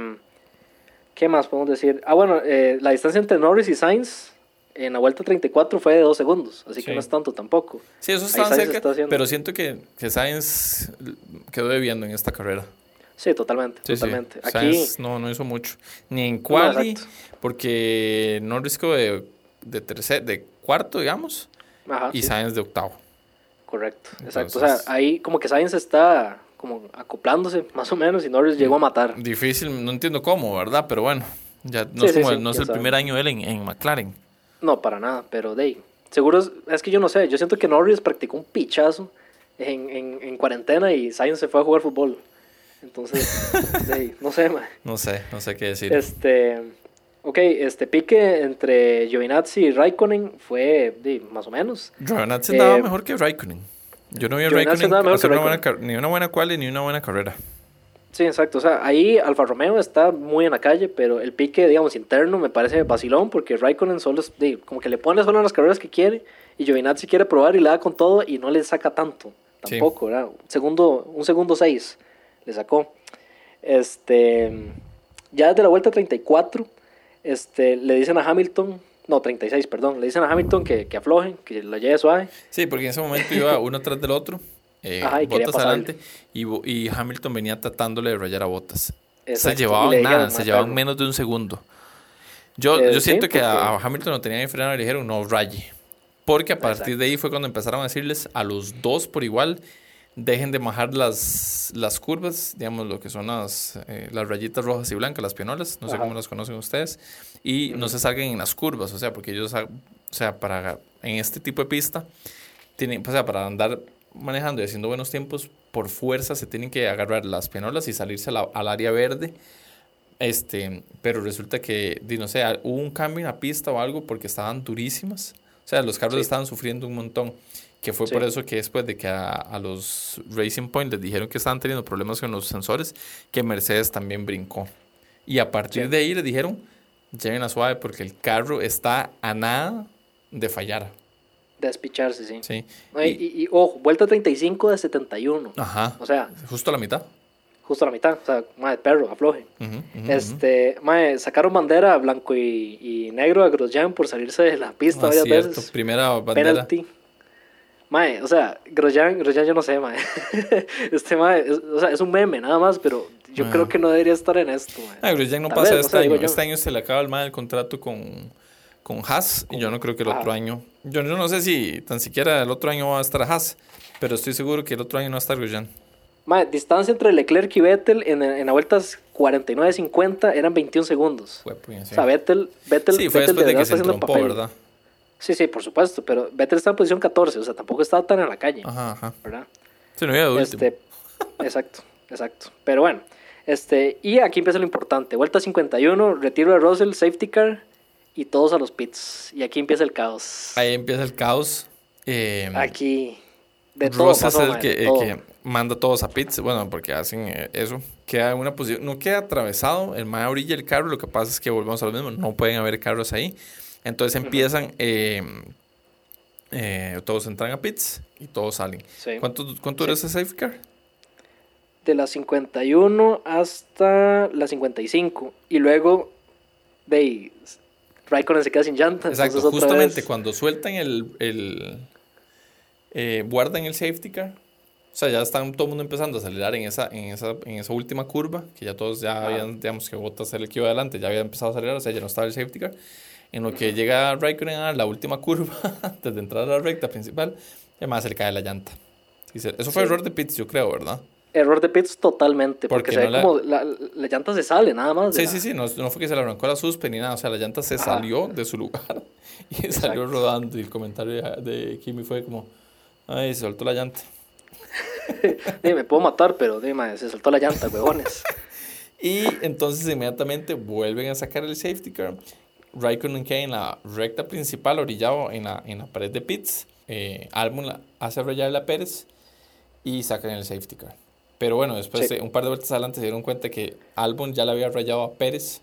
¿Qué más podemos decir? Ah, bueno, eh, la distancia entre Norris y Sainz en la vuelta 34 fue de 2 segundos, así que no es tanto tampoco. Sí, eso está cerca, pero siento que, que Sainz quedó debiendo en esta carrera. Sí, totalmente, totalmente. Aquí no, no hizo mucho. Ni en quali, porque Norris de, de, tercer, de cuarto, digamos, y Sainz de octavo. Correcto, exacto. O sea, ahí como que Sainz está como acoplándose, más o menos, y Norris llegó a matar. Difícil, no entiendo cómo, ¿verdad? Pero bueno, ya no, es, no es el primer año de él en, en, McLaren. No, para nada, pero de seguro es, es, que yo no sé, yo siento que Norris practicó un pichazo en, en, en cuarentena y Sainz se fue a jugar fútbol. Entonces, no sé, No sé, no sé qué decir. Este, ok, este pique entre Giovinazzi y Raikkonen fue más o menos. Giovinazzi andaba eh, mejor que Raikkonen. Yo no vi a Raikkonen hacer una buena, ni una buena quali ni una buena carrera. Sí, exacto. O sea, ahí Alfa Romeo está muy en la calle, pero el pique, digamos, interno me parece vacilón porque Raikkonen solo es, como que le pone solo en las carreras que quiere y Giovinazzi quiere probar y le da con todo y no le saca tanto. Tampoco, ¿verdad? Segundo, un segundo seis le sacó. Este, ya desde la vuelta 34, este, le dicen a Hamilton, no, 36, perdón, le dicen a Hamilton que, que afloje, que la lleve suave. Sí, porque en ese momento iba uno tras del otro, eh, Botas adelante, y, y, Hamilton venía tratándole de rayar a Botas. Se llevaban nada, se llevaban menos de un segundo. Yo, yo eh, siento que a, Hamilton lo tenían frenar y le dijeron no raye. Porque a partir de ahí fue cuando empezaron a decirles a los dos por igual dejen de majar las, las curvas, digamos lo que son las, eh, las rayitas rojas y blancas, las pianolas, no sé cómo las conocen ustedes, y no se salgan en las curvas, o sea, porque ellos, o sea, para en este tipo de pista, tienen, o sea, para andar manejando y haciendo buenos tiempos, por fuerza se tienen que agarrar las pianolas y salirse al área verde. Este, pero resulta que, no sé, hubo un cambio en la pista o algo porque estaban durísimas. O sea, los carros estaban sufriendo un montón. Que fue por eso que después de que a, los Racing Point les dijeron que estaban teniendo problemas con los sensores, que Mercedes también brincó. Y a partir de ahí le dijeron, lleven a suave porque el carro está a nada de fallar. De despicharse, sí. sí. y, y, ojo, vuelta 35 de 71. Ajá. O sea. Justo a la mitad. Justo a la mitad. O sea, madre, perro, afloje. este, madre, sacaron bandera blanco y, y negro a Grosjean por salirse de la pista ah, varias cierto. veces. Primera bandera. Penalty. Mae, o sea, Grosjean, Grosjean yo no sé, mae. este mae, es, o sea, es un meme nada más, pero yo creo que no debería estar en esto, mae. Ah, Grosjean no pasa este año. Este año se le acaba el, mae, el contrato con, con Haas y yo no creo que el otro año... Yo, no sé si tan siquiera el otro año va a estar Haas, pero estoy seguro que el otro año no va a estar Grosjean. Mae, distancia entre Leclerc y Vettel en, en las vueltas 49-50 eran 21 segundos. Fue, pues, O sea, Vettel, Vettel, sí, fue Vettel después de que se entrompó, ¿verdad? Sí, sí, por supuesto, pero Vettel está en posición 14, o sea, tampoco estaba tan en la calle. Ajá, ajá. ¿Verdad? Sí, no había este, Exacto, exacto. Pero bueno, este, y aquí empieza lo importante. Vuelta 51, retiro de Russell, safety car, y todos a los pits. Y aquí empieza el caos. Ahí empieza el caos. Eh, aquí. De todo Ross pasó, es el que, todo. manda a todos a pits. Bueno, porque hacen eh, eso. Queda una posición. No queda atravesado. El mae orilla el carro. Lo que pasa es que volvemos a lo mismo. No pueden haber carros ahí. Entonces empiezan. eh, eh, todos entran a pits y todos salen. Sí. ¿Cuánto, cuánto dura ese safety car? De la 51 hasta la 55. Y luego. De ahí, Raikkonen se queda sin llanta. Exacto, justamente vez- cuando sueltan el, el eh, guardan el safety car, o sea, ya están todo el mundo empezando a acelerar en esa, en esa, en esa última curva, que ya todos ya habían, digamos que Bottas era el que iba adelante, ya había empezado a acelerar, o sea, ya no estaba el safety car. En lo que llega Raikkonen a la última curva, antes de entrar a la recta principal, además se le cae la llanta. Eso fue Sí. error de Pitts, yo creo, ¿verdad? Error de pits totalmente. Porque, Porque se no ve la- como la, la llanta se sale nada más. Sí, la- sí, sí, no, no fue que se le arrancó la suspe ni nada, o sea, la llanta se Ajá. salió de su lugar y salió Exacto. rodando y el comentario de, Kimi fue como, ay, se soltó la llanta. Sí, me puedo matar, pero dime, se soltó la llanta, huevones. Y entonces inmediatamente vuelven a sacar el safety car. Raikkonen queda en la recta principal, orillado en la, en la pared de pits. Eh, Albon hace rayarle a Pérez y sacan el safety car. Pero bueno, después Sí. de un par de vueltas adelante se dieron cuenta que Albon ya le había rayado a Pérez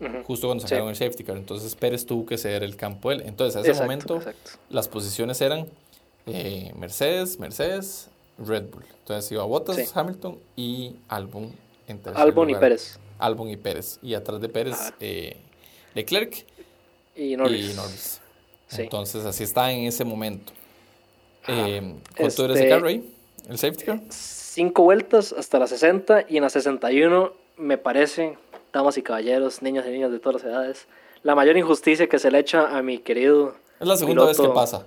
Ujú. justo cuando Sí. sacaron el safety car. Entonces Pérez tuvo que ceder el campo él. Entonces a ese Exacto, momento exacto. las posiciones eran eh, Mercedes, Mercedes, Red Bull. Entonces iba Bottas, Sí. Hamilton y Albon en Albon y lugar. Pérez. Albon y Pérez. Y atrás de Pérez, Ajá. eh, Leclerc Y Norris. y Norris. Sí. Entonces así está en ese momento. Eh, ¿Cuánto era Este- ese carro ahí? ¿El safety car? Cinco vueltas hasta la 60 y en la 61 me parece, damas y caballeros, niños y niñas de todas las edades, la mayor injusticia que se le echa a mi querido... Es la segunda vez que piloto- pasa.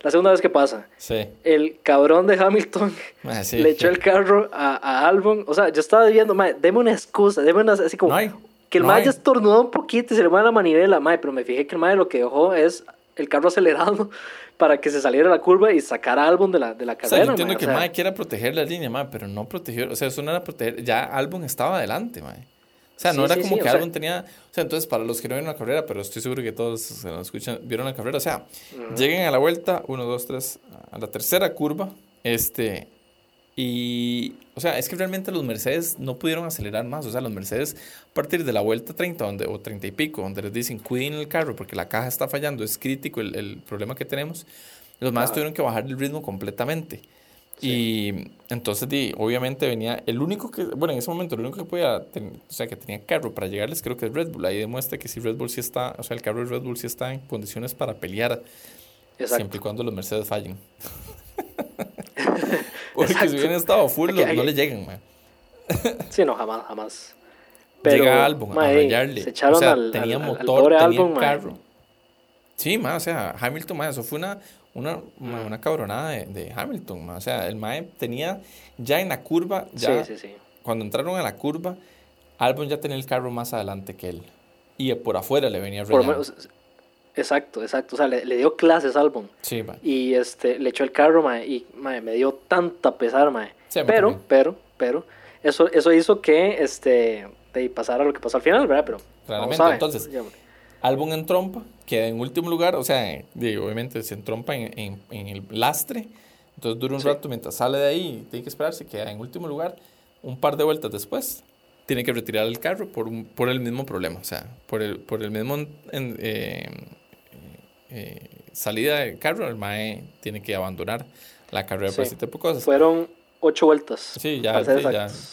La segunda vez que pasa. Sí. El cabrón de Hamilton Ah, sí. le echó el carro a, a Albon. O sea, yo estaba viendo, deme una excusa, deme una, así como... No hay. Que el no mae hay. haya estornudado un poquito y se le mueve la manivela, mae, pero me fijé que el mae lo que dejó es el carro acelerado para que se saliera la curva y sacara a Albon de la, de la O sea, carrera. yo entiendo mae, o que sea, Mae quiera proteger la línea, Mae, pero no protegió. O sea, eso no era proteger. Ya Albon estaba adelante, Mae. O sea, no Sí, era sí, como sí, que o sea- Albon tenía. O sea, entonces, para los que no vieron la carrera, pero estoy seguro que todos se lo escuchan, vieron la carrera. O sea, lleguen a la vuelta, 1, 2, 3, a la tercera curva. Este. Y. O sea, es que realmente los Mercedes no pudieron acelerar más. O sea, los Mercedes, a partir de la vuelta 30 donde, o 30 y pico, donde les dicen cuiden el carro porque la caja está fallando, es crítico el, el problema que tenemos. Los más Ajá. tuvieron que bajar el ritmo completamente. Y entonces, di, obviamente venía el único que, bueno, en ese momento, el único que podía, ten- o sea, que tenía carro para llegarles, creo que es Red Bull. Ahí demuestra que si Red Bull sí está, o sea, el carro de Red Bull sí está en condiciones para pelear, Exacto. siempre y cuando los Mercedes fallen. Porque Exacto. si hubieran estado full, los- no le llegan, man. Sí, no, jamás, jamás. Llega Albon a rayarle. Se echaron o sea, al, tenía al- motor, tenía mae. carro. Sí, ma, o sea, Hamilton, ma, eso fue una, una, ma, una cabronada de, de Hamilton, ma. O sea, el mae tenía ya en la curva, ya Sí, sí, sí. cuando entraron a la curva, Albon ya tenía el carro más adelante que él. Y por afuera le venía Por menos- exacto, exacto. O sea, le, le dio clases a Albon. Sí, ma. Y este, le echó el carro, mae, y mae, me dio tanta pesar, mae. Sí, pero, también. pero, pero, eso, eso hizo que este, de pasara lo que pasó al final, ¿verdad? Pero, Claramente, entonces, Ya, Albon en trompa, queda en último lugar, o sea, digo, obviamente se entrompa en, en- en el lastre, entonces dura un Sí. rato mientras sale de ahí, tiene que esperarse, queda en último lugar, un par de vueltas después, tiene que retirar el carro por, un- por el mismo problema, o sea, por el, por el mismo en- eh, eh, salida del carro, el MAE tiene que abandonar la carrera por Sí. ese tipo de cosas. Fueron ocho vueltas. Sí, ya, sí,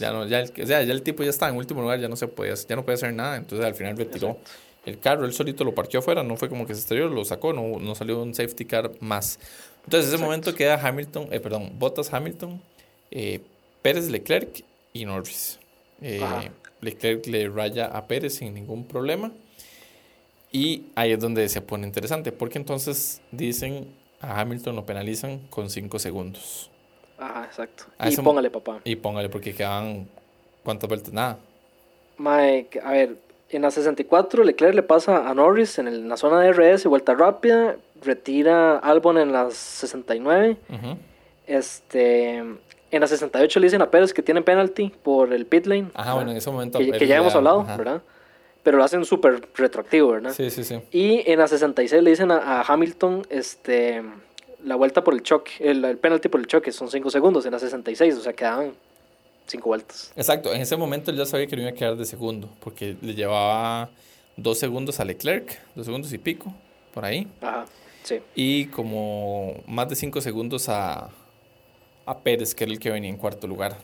no, ya, el, o sea, ya el tipo ya estaba en último lugar, ya no se podía, ya no podía hacer nada, entonces al final retiró el carro, él solito lo parqueó afuera, no fue como que se estrelló, lo sacó, no, no salió un safety car más. Entonces ese Exacto. momento queda Hamilton, eh, perdón, Bottas Hamilton, eh, Pérez Leclerc y Norris. Eh. Leclerc le raya a Pérez sin ningún problema. Y ahí es donde se pone interesante, porque entonces dicen a Hamilton lo penalizan con 5 segundos. Ajá, exacto. A y ese- póngale, papá. Y póngale, porque quedan. ¿Cuántas vueltas? Nada. Que- a ver, en la 64 Leclerc le pasa a Norris en, el- en la zona de RS, vuelta rápida, retira a Albon en las 69. Ujú. Este, en la 68 le dicen a Pérez que tiene penalty por el pit lane. Ajá, bueno, en ese momento. que, que ya hemos hablado, ajá. ¿verdad? Pero lo hacen súper retroactivo, ¿verdad? Sí, sí, sí. Y en la 66 le dicen a, a Hamilton este, la vuelta por el choque, el, el penalti por el choque, son 5 segundos en la 66, o sea, quedaban 5 vueltas. Exacto, en ese momento él ya sabía que no iba a quedar de segundo, porque le llevaba dos segundos a Leclerc, dos segundos y pico, por ahí, Ajá, sí. y como más de cinco segundos a, a Pérez, que era el que venía en cuarto lugar.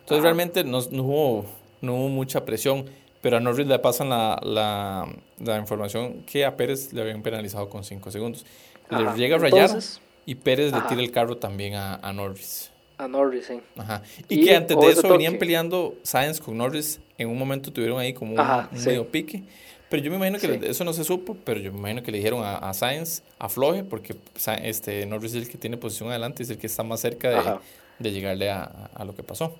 Entonces Ajá. realmente no, no hubo, no hubo mucha presión, pero a Norris le pasan la, la, la información que a Pérez le habían penalizado con cinco segundos. Le llega a rayar Entonces, y Pérez Ajá. le tira el carro también a, a Norris. a Norris, sí. Ajá. Y, Y que antes de eso venían peleando Sainz con Norris. En un momento tuvieron ahí como un, Ajá, un sí. medio pique. Pero yo me imagino que Sí. le- eso no se supo, pero yo me imagino que le dijeron a, a Sainz afloje porque Sa- este, Norris es el que tiene posición adelante, es el que está más cerca de, de llegarle a, a lo que pasó.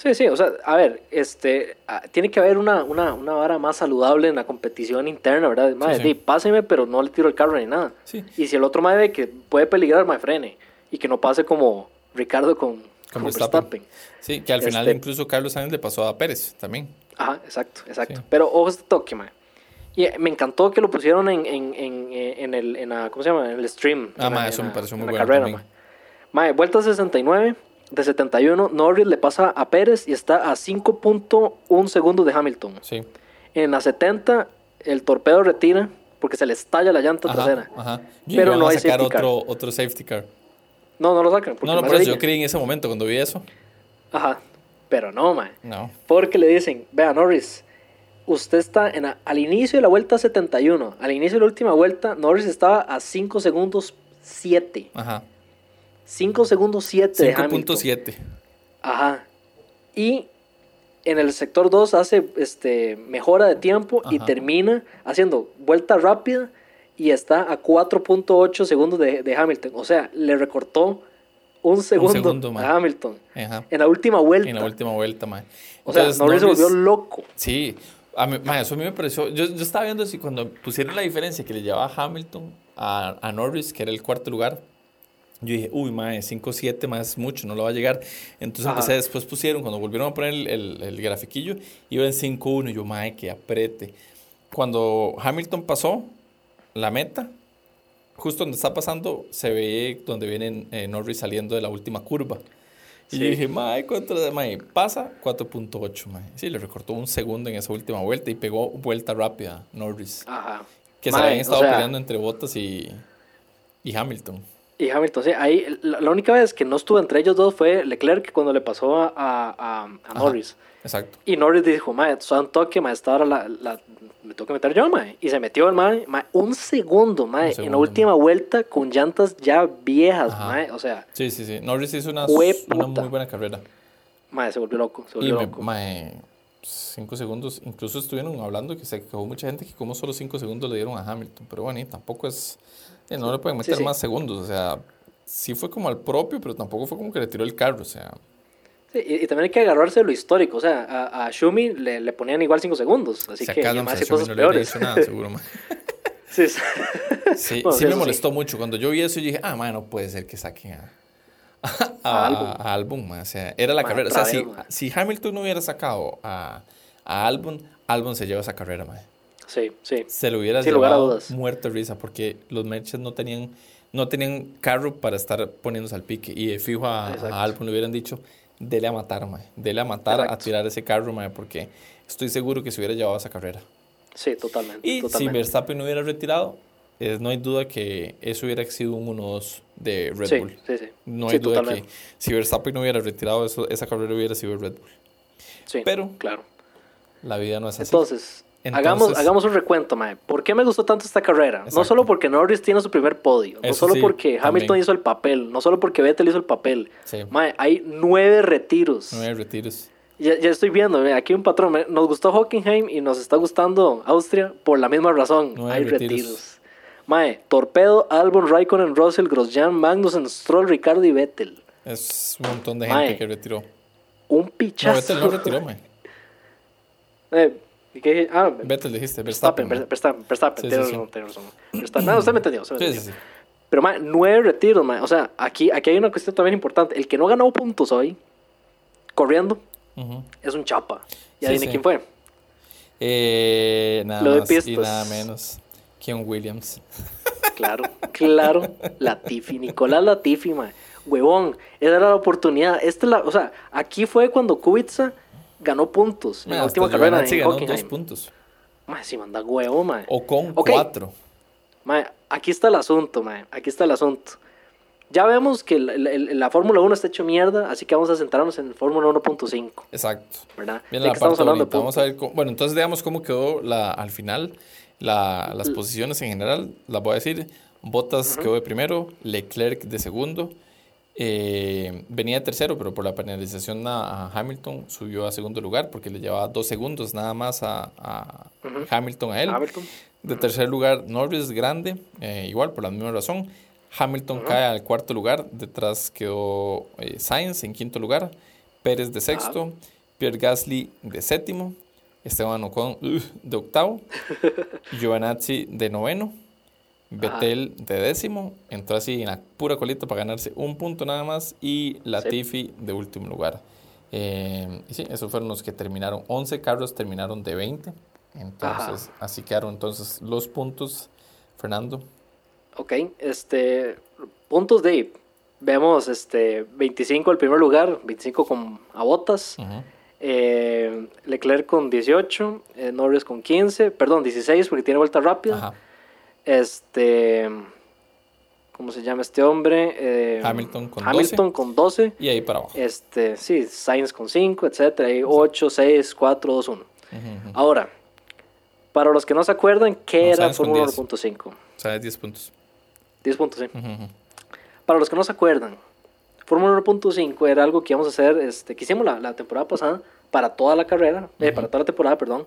Sí, sí, o sea, a ver, este, ah, tiene que haber una, una, una vara más saludable en la competición interna, ¿verdad? Madre, sí. di, páseme, pero no le tiro el carro ni nada. Sí, Y si el otro madre ve que puede peligrar, me frene. Y que no pase como Ricardo con, con Verstappen. Sí, que al final Este- incluso Carlos Sainz le pasó a Pérez también. Ajá, exacto, exacto. Sí. Pero ojo este toque, mae. Y eh, me encantó que lo pusieron en, en, en, eh, en el, en la, ¿cómo se llama? En el stream. Ah, la- en eso me pareció muy bueno carrera, mae. Mae, vuelta 69, de 71, Norris le pasa a Pérez y está a 5.1 segundos de Hamilton. Sí. En la 70, el torpedo retira porque se le estalla la llanta Ajá, trasera. ajá. Pero no a hay sacar safety car. otro, otro safety car. No, no lo sacan. No, no, por eso yo creí en ese momento cuando vi eso. Ajá, pero no, mae. No. Porque le dicen, vea Norris, usted está en la- al inicio de la vuelta 71, al inicio de la última vuelta, Norris estaba a 5 segundos 7. Ajá. 5 segundos 7 de Hamilton. 5.7. Ajá. Y en el sector 2 hace este, mejora de tiempo y termina haciendo vuelta rápida y está a 4.8 segundos de, de Hamilton. O sea, le recortó un segundo, segundo, man. a Hamilton Ajá. en la última vuelta. En la última vuelta, mae. o sea, Norris se volvió loco. Sí, a mí, eso a mí me pareció. Yo, yo estaba viendo así cuando pusieron la diferencia que le llevaba Hamilton a, a Norris, que era el cuarto lugar. Yo dije, uy, mae, 5-7 más mucho, no lo va a llegar. Entonces Ajá. empecé, después pusieron, cuando volvieron a poner el, el, el grafiquillo, iba en 5-1. Y yo, mae, que aprete. Cuando Hamilton pasó la meta, justo donde está pasando, se ve donde viene eh, Norris saliendo de la última curva. Y Sí. yo dije, mae, ¿cuánto le mae? Pasa 4.8, mae. Sí, le recortó un segundo en esa última vuelta y pegó vuelta rápida Norris. Ajá. Que se Mae, habían o estado sea, peleando entre Bottas y, y Hamilton. Y Hamilton, sí, ahí la, la única vez que no estuvo entre ellos dos fue Leclerc cuando le pasó a, a, a- a Ajá. Norris. Exacto. Y Norris dijo, mae, son toque, mae, esta hora la, la- me tengo que meter yo, mae. Y se metió el mae, mae, un segundo, mae, en la última vuelta con llantas ya viejas, Ajá. mae. O sea, Sí, sí, sí. Norris hizo una, una muy buena carrera. mae, se volvió loco, se Y volvió me, loco. mae, cinco segundos, incluso estuvieron hablando que se quejó mucha gente que como solo cinco segundos le dieron a Hamilton. Pero bueno, y tampoco es, eh, no le pueden Sí, meter sí. más segundos. O sea, sí fue como al propio, pero tampoco fue como que le tiró el carro. O sea, Sí, y, y también hay que agarrarse de lo histórico. O sea, a, a Shumi le, le ponían igual 5 segundos. Así que acá ya no más sé, hace cosas no le peores. dicho nada, seguro, sí, sí. Sí, Bueno, sí me molestó mucho. Cuando yo vi eso, yo dije, ah, man, no puede ser que saquen a, a, Albon. O sea, era la Man, carrera. O sea, si, man. si Hamilton no hubiera sacado a, a Albon, Albon se lleva esa carrera, man. Sí, sí. Se lo hubiera llevado muerto de risa porque los Merchants no tenían, no tenían carro para estar poniéndose al pique. Y de fijo a, a le hubieran dicho, dele a matar, man. Dele a matar, a tirar ese carro, man, porque estoy seguro que se hubiera llevado esa carrera. Sí, totalmente. Y si. Verstappen no hubiera retirado, eh, no hay duda que eso hubiera sido un 1-2 de Red sí, Bull. sí, sí. No hay Sí, duda totalmente. que si Verstappen no hubiera retirado, eso, esa carrera hubiera sido Red Bull. Sí, pero- claro. La vida no es así. Entonces, Entonces- hagamos, hagamos un recuento, mae. ¿Por qué me gustó tanto esta carrera? No solo porque Norris tiene su primer podio, no Eso solo sí, porque Hamilton también. hizo el papel, no solo porque Vettel hizo el papel. Sí. Mae, hay nueve retiros. Nueve retiros. Ya, ya estoy viendo, aquí un patrón. Nos gustó Hockenheim y nos está gustando Austria por la misma razón. Nueve hay retiros. retiros. Mae, Torpedo, Albon, Raikkonen, Russell, Grosjean, Magnussen, Stroll, Ricardo y Vettel. Es un montón de gente Mae. que retiró. Un No, pichazo. Vettel no retiró, man. Eh, ¿y qué? Ah, Vettel dijiste, Verstappen, Verstappen. man. Verstappen, Sí, tiene sí, sí. razón, razón. No, usted me entendió. usted me. Pero, mae, nueve retiros, mae. O sea, aquí, aquí hay una cuestión también importante. El que no ganó puntos hoy, corriendo, Ujú. es un chapa. Y adivine quién fue. Eh, nada más y nada menos un Williams. Claro, claro. Latifi, Nicolás Latifi, man. Huevón, esa era la oportunidad. Esta la, o sea, aquí fue cuando Kubica ganó puntos en la última carrera en ganó dos puntos. Si manda huevo. O con cuatro. Aquí está el asunto, ma. Aquí está el asunto. Ya vemos que la, Fórmula 1 está hecho mierda, así que vamos a centrarnos en Fórmula 1.5. Exacto. ¿Verdad? Bien, la estamos hablando Vamos a ver bueno, entonces digamos cómo quedó la, al final la, las posiciones en general. Las voy a decir. Bottas quedó de primero, Leclerc de segundo. Eh, venía de tercero, pero por la penalización a, Hamilton subió a segundo lugar porque le llevaba dos segundos nada más a, Hamilton a él. De tercer lugar, Norris grande, eh, igual por la misma razón. Hamilton cae al cuarto lugar, detrás quedó eh, Sainz en quinto lugar, Pérez de sexto, Pierre Gasly de séptimo, Esteban Ocon de octavo, Giovanazzi de noveno, Betel de décimo, entró así en la pura colita para ganarse un punto nada más, y Latifi de último lugar. Eh, y sí, esos fueron los que terminaron. 11 carros terminaron de 20. Entonces, así quedaron entonces los puntos, Fernando. Ok, este, puntos de, vemos este, 25 el primer lugar, 25 con a botas, eh, Leclerc con 18, eh, Norris con 15, perdón, 16 porque tiene vuelta rápida. Este, ¿cómo se llama este hombre? Eh, Hamilton con Hamilton 12. con 12. Y ahí para abajo. Este, sí, Sainz con 5, etcétera, y 8, 6, 4, 2, 1. Ahora, para los que no se acuerdan, ¿qué era Fórmula 1.5? O sea, 10 puntos. 10 puntos, sí. Para los que no se acuerdan, Fórmula 1.5 era algo que íbamos a hacer, este, que hicimos la, la temporada pasada, para toda la carrera, eh, para toda la temporada, perdón,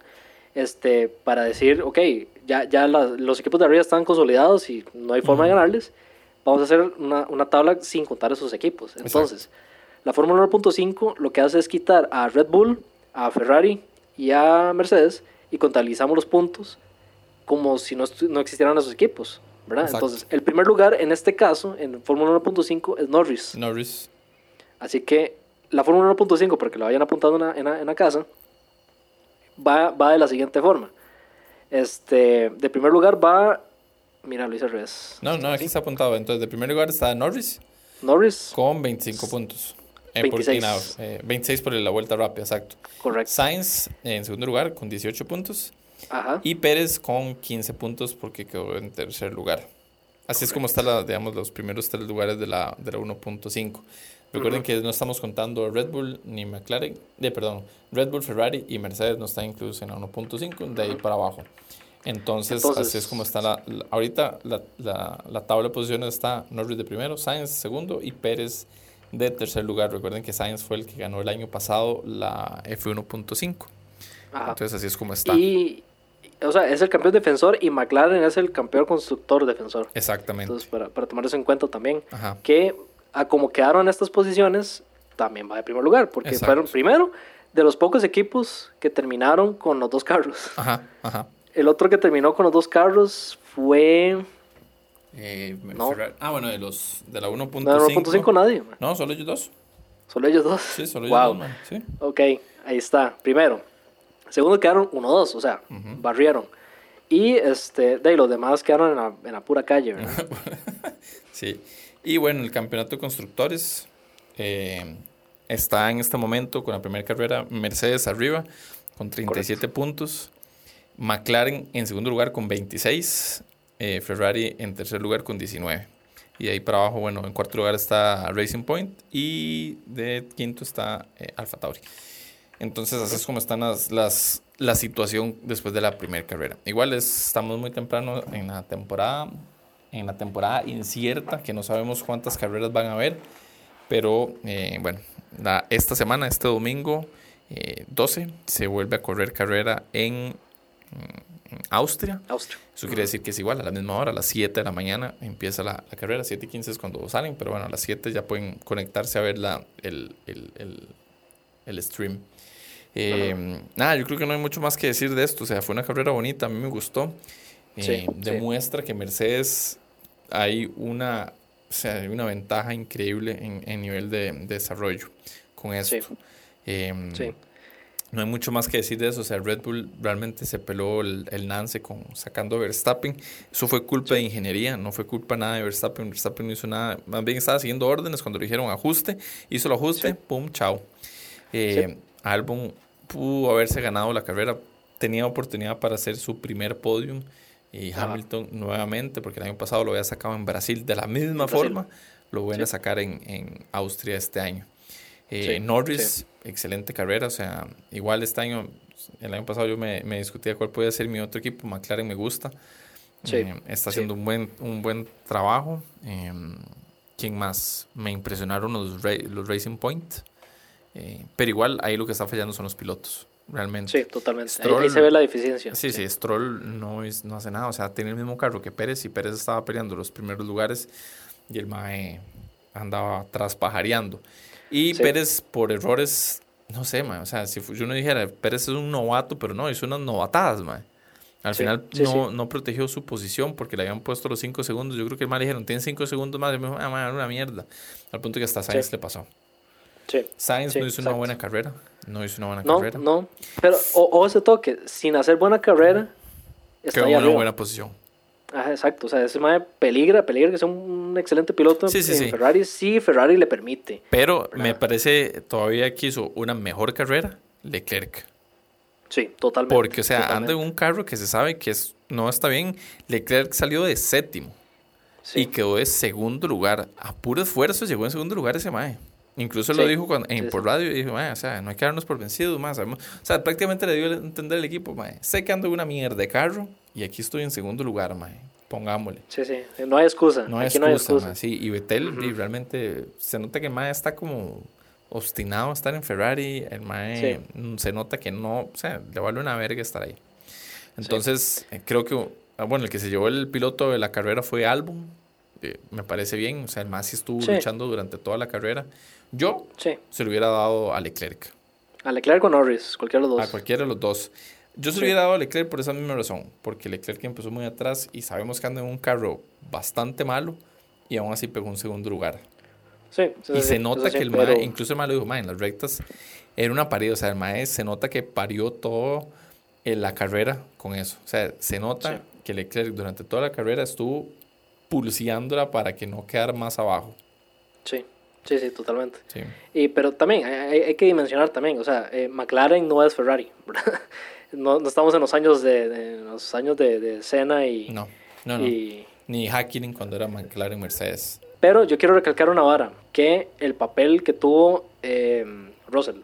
este, para decir, ok, ya, ya los equipos de arriba están consolidados y no hay forma de ganarles, vamos a hacer una, una tabla sin contar esos equipos. Entonces, la Fórmula 1.5 lo que hace es quitar a Red Bull, a Ferrari y a Mercedes y contabilizamos los puntos como si no, no existieran esos equipos. ¿verdad? Entonces, el primer lugar en este caso, en Fórmula 1.5, es Norris. Norris. Así que la Fórmula 1.5, para que lo vayan apuntado en la, en la, casa, va, va, de la siguiente forma. Este, de primer lugar va. Mira, lo hice al revés. No, no, aquí está apuntado. Entonces, de primer lugar está Norris. Norris. Con 25 puntos. 26. Por, 26 por la vuelta rápida, exacto. Correcto. Sainz en segundo lugar con 18 puntos. Y Pérez con 15 puntos porque quedó en tercer lugar. Así es como están digamos, los primeros tres lugares de la, de la 1.5. Recuerden que no estamos contando Red Bull ni McLaren, de, perdón, Red Bull, Ferrari y Mercedes no están incluidos en la 1.5, de ahí para abajo. Entonces, así es como está la, ahorita la, la, la, tabla de posiciones está Norris de primero, Sainz segundo y Pérez de tercer lugar. Recuerden que Sainz fue el que ganó el año pasado la F1.5. Entonces así es como está. Y, o sea, es el campeón defensor y McLaren es el campeón constructor defensor. Exactamente. Entonces, para, para tomar eso en cuenta también, que a como quedaron estas posiciones, también va de primer lugar, porque fueron primero de los pocos equipos que terminaron con los dos carros. Ajá, ajá. El otro que terminó con los dos carros fue... Eh, ah, bueno, de los de la 1.5. De la 1.5 nadie. No, solo ellos dos. ¿Solo ellos dos? Sí, solo ellos dos, Sí. Ok, ahí está. Primero, Segundo quedaron 1-2, o sea, barrieron. Y este, de ahí, los demás quedaron en la, en la pura calle, ¿verdad? sí. Y bueno, el campeonato de constructores eh, está en este momento con la primera carrera Mercedes arriba con 37 puntos. McLaren en segundo lugar con 26. Eh, Ferrari en tercer lugar con 19. Y ahí para abajo, bueno, en cuarto lugar está Racing Point y de quinto está eh, Alfa Tauri. Entonces, así es como están las, las, la situación después de la primera carrera. Igual estamos muy temprano en la temporada, en la temporada incierta, que no sabemos cuántas carreras van a haber, pero eh, bueno, la, esta semana, este domingo 12, eh, se vuelve a correr carrera en, Austria. Austria. Eso quiere decir que es igual, a la misma hora, a las 7 de la mañana empieza la, carrera, 7 y 15 es cuando salen, pero bueno, a las 7 ya pueden conectarse a ver la, el, el, el, el stream. Eh, nada, yo creo que no hay mucho más que decir de esto. O sea, fue una carrera bonita, a mí me gustó. Eh, demuestra que Mercedes hay una, o sea, hay una ventaja increíble en, en nivel de, desarrollo con esto. Eh, no hay mucho más que decir de eso. O sea, Red Bull realmente se peló el, el Nance con sacando a Verstappen. Eso fue culpa de ingeniería, no fue culpa nada de Verstappen. Verstappen no hizo nada. Más bien estaba siguiendo órdenes cuando le dijeron ajuste. Hizo el ajuste, pum, chao. Eh, Albon pudo haberse ganado la carrera. Tenía oportunidad para hacer su primer podium. Y Hamilton nuevamente, porque el año pasado lo había sacado en Brasil de la misma forma, lo voy a sacar en, en Austria este año. Eh, Norris, excelente carrera, o sea, igual este año, el año pasado yo me, me discutía cuál puede ser mi otro equipo, McLaren me gusta, eh, está haciendo un, buen, un buen trabajo. Eh, ¿Quién más? Me impresionaron los, los Racing Point, eh, pero igual ahí lo que está fallando son los pilotos. Realmente. Sí, totalmente. ahí, se ve la deficiencia. Sí, sí, Stroll no, es, no hace nada. O sea, tiene el mismo carro que Pérez y Pérez estaba peleando los primeros lugares y el Mae andaba traspajareando. Y Pérez, por errores, no sé, o sea, si yo no dijera, Pérez es un novato, pero no, hizo unas novatadas, man. Al final no, no, protegió su posición porque le habían puesto los 5 segundos. Yo creo que el mal dijeron, tienen 5 segundos más. Y me dijo, ah, man, una mierda. Al punto que hasta Sainz le pasó. Sí. Sainz no hizo una buena carrera. No hizo una buena carrera. No, pero o, ese toque, sin hacer buena carrera, está en una buena posición. Ajá, exacto. O sea, ese mae peligra, peligra que sea un excelente piloto en Ferrari. Sí, Ferrari le permite. Pero me parece todavía que hizo una mejor carrera Leclerc. Sí, totalmente. Porque, o sea, anda en un carro que se sabe que es, no está bien. Leclerc salió de séptimo y quedó de segundo lugar. A puro esfuerzo llegó en segundo lugar ese mae. Incluso lo dijo cuando, en, por radio y dijo, o sea, no hay que darnos por vencidos más. O sea, prácticamente le dio a entender el equipo, mae. Sé que ando en una mierda de carro y aquí estoy en segundo lugar, mae. Pongámosle. Sí, sí, no hay excusa. No hay excusa, no hay excusa. sí, y Betel realmente se nota que mae está como obstinado a estar en Ferrari. El mae se nota que no, o sea, le vale una verga estar ahí. Entonces, eh, creo que, ah, bueno, el que se llevó el piloto de la carrera fue Albon. Me parece bien, o sea, el mae sí estuvo luchando durante toda la carrera. Yo se lo hubiera dado a Leclerc. A Leclerc o Norris, cualquiera de los dos. A cualquiera de los dos. Yo se lo hubiera dado a Leclerc por esa misma razón, porque Leclerc empezó muy atrás y sabemos que anda en un carro bastante malo y aún así pegó un segundo lugar. Sí, y se nota que el mae, incluso el mae lo dijo, mae, en las rectas era una pared, o sea, el mae se nota que parió todo en la carrera con eso. O sea, se nota que Leclerc durante toda la carrera estuvo pulseándola para que no quedara más abajo. Sí. Sí, sí, totalmente. Sí. Y, pero también hay, hay que dimensionar también, o sea, eh, McLaren no es Ferrari, no, no, estamos en los años de, de los años de, de Senna y... No, no, no. Ni Hakkinen cuando era McLaren Mercedes. Pero yo quiero recalcar una vara, que el papel que tuvo eh, Russell,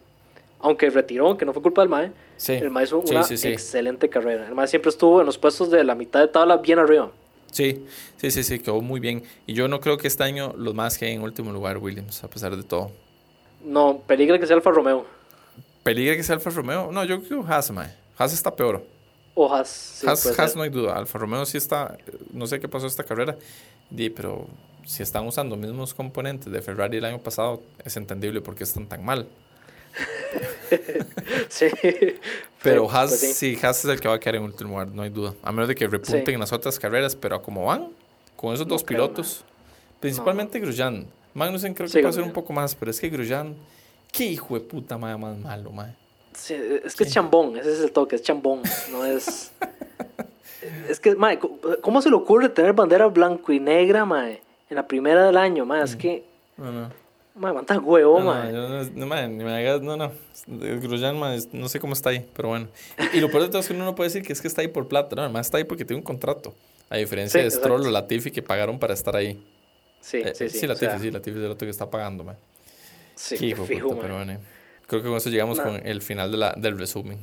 aunque retiró, que no fue culpa del MAE, el MAE hizo una excelente carrera. El MAE siempre estuvo en los puestos de la mitad de tabla bien arriba. Sí, sí, sí, sí, quedó muy bien. Y yo no creo que este año los más que en último lugar Williams, a pesar de todo. No, peligra que sea Alfa Romeo. ¿Peligra que sea Alfa Romeo? No, yo creo que Haas, mae. Haas está peor. O Haas. Sí, Haas, no hay duda. Alfa Romeo sí está. No sé qué pasó esta carrera. Di, pero si están usando los mismos componentes de Ferrari el año pasado, es entendible por qué están tan mal. sí. Pero Haas, pues sí. Haas es el que va a quedar en último lugar, no hay duda. A menos de que repunten en las otras carreras, pero como van, con esos dos pilotos, principalmente Grosjean. Magnussen creo que puede ser un poco más, pero es que Grosjean, qué hijo de puta más malo. Sí, es que es chambón, ese es el toque, es chambón, no es... es que, mae, ¿cómo se le ocurre tener bandera blanco y negra, mae, en la primera del año, mae? Es mm. que... No, no. Mae, cuánta huevo, no, No, no, no, me hagas, no, no. Grosjean, no sé cómo está ahí, pero bueno. Y, lo peor de todo es que uno no puede decir que es que está ahí por plata, no, además está ahí porque tiene un contrato. A diferencia de Stroll o Latifi que pagaron para estar ahí. Sí, eh, sí, sí. Sí, Latifi, sí, Latifi es el otro que está pagando, mae. Sí, Qué hijo fijo, puta, pero bueno. Creo que con eso llegamos con el final de la, del resumen.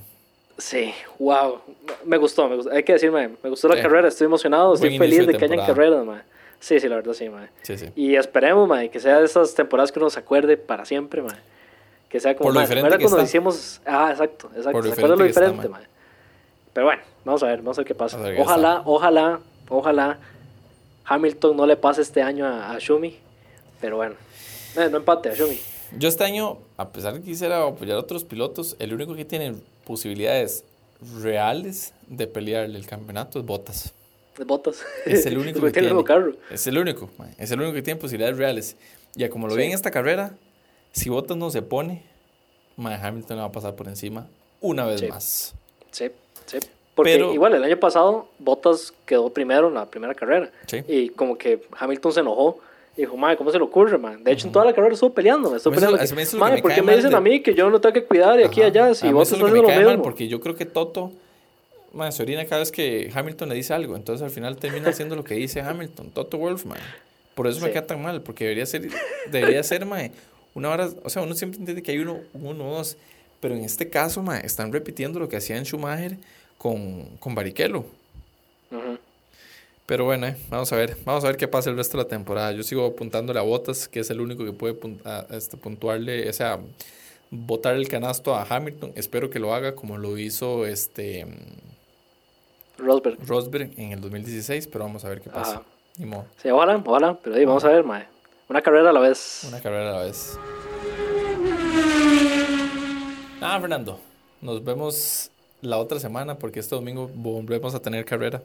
Sí, wow. Me gustó, me gustó. Hay que decirme, me gustó la carrera, estoy emocionado, estoy feliz de, que hayan carreras, mae. Sí, sí, la verdad sí, mae. Sí, sí. Y esperemos, mae, que sea de esas temporadas que uno se acuerde para siempre, mae. Que sea como... Por lo diferente que cuando hicimos... Ah, exacto, exacto. Por lo se lo diferente, mae. Pero bueno, vamos a ver, vamos a ver qué pasa. ojalá, ojalá, ojalá Hamilton no le pase este año a, a Shumi. Pero bueno, eh, no empate a Shumi. Yo este año, a pesar de que quisiera apoyar a otros pilotos, el único que tiene posibilidades reales de pelearle el campeonato es Bottas de botas. Es el único que tiene. Es el único. Es el único que tiene posibilidades reales. Ya como lo vi en esta carrera, si Bottas no se pone, Hamilton le va a pasar por encima una vez más. Sí, sí. Porque igual el año pasado Bottas quedó primero en la primera carrera. Y como que Hamilton se enojó. Y dijo, madre, ¿cómo se le ocurre, man? De hecho, en toda la carrera estuvo peleando. Me estuvo peleando. madre, ¿por qué me dicen a mí que yo no tengo que cuidar y aquí y allá? Si Bottas haciendo lo mismo. porque yo creo que Toto man, se orina cada vez que Hamilton le dice algo. Entonces al final termina haciendo lo que dice Hamilton, Toto Wolf, man. Por eso me queda tan mal, porque debería ser, debería ser, man, una hora, o sea, uno siempre entiende que hay uno, uno, dos, pero en este caso, man, están repitiendo lo que hacían Schumacher con, con Barrichello. Pero bueno, eh, vamos a ver, vamos a ver qué pasa el resto de la temporada. Yo sigo apuntándole a Botas, que es el único que puede este, puntuarle, o sea, botar el canasto a Hamilton. Espero que lo haga como lo hizo este Rosberg. Rosberg en el 2016, pero vamos a ver qué pasa. Ni modo. Sí, ojalá, ojalá, pero ahí vamos a ver, mae. Una carrera a la vez. Una carrera a la vez. Ah, Fernando, nos vemos la otra semana porque este domingo volvemos a tener carrera.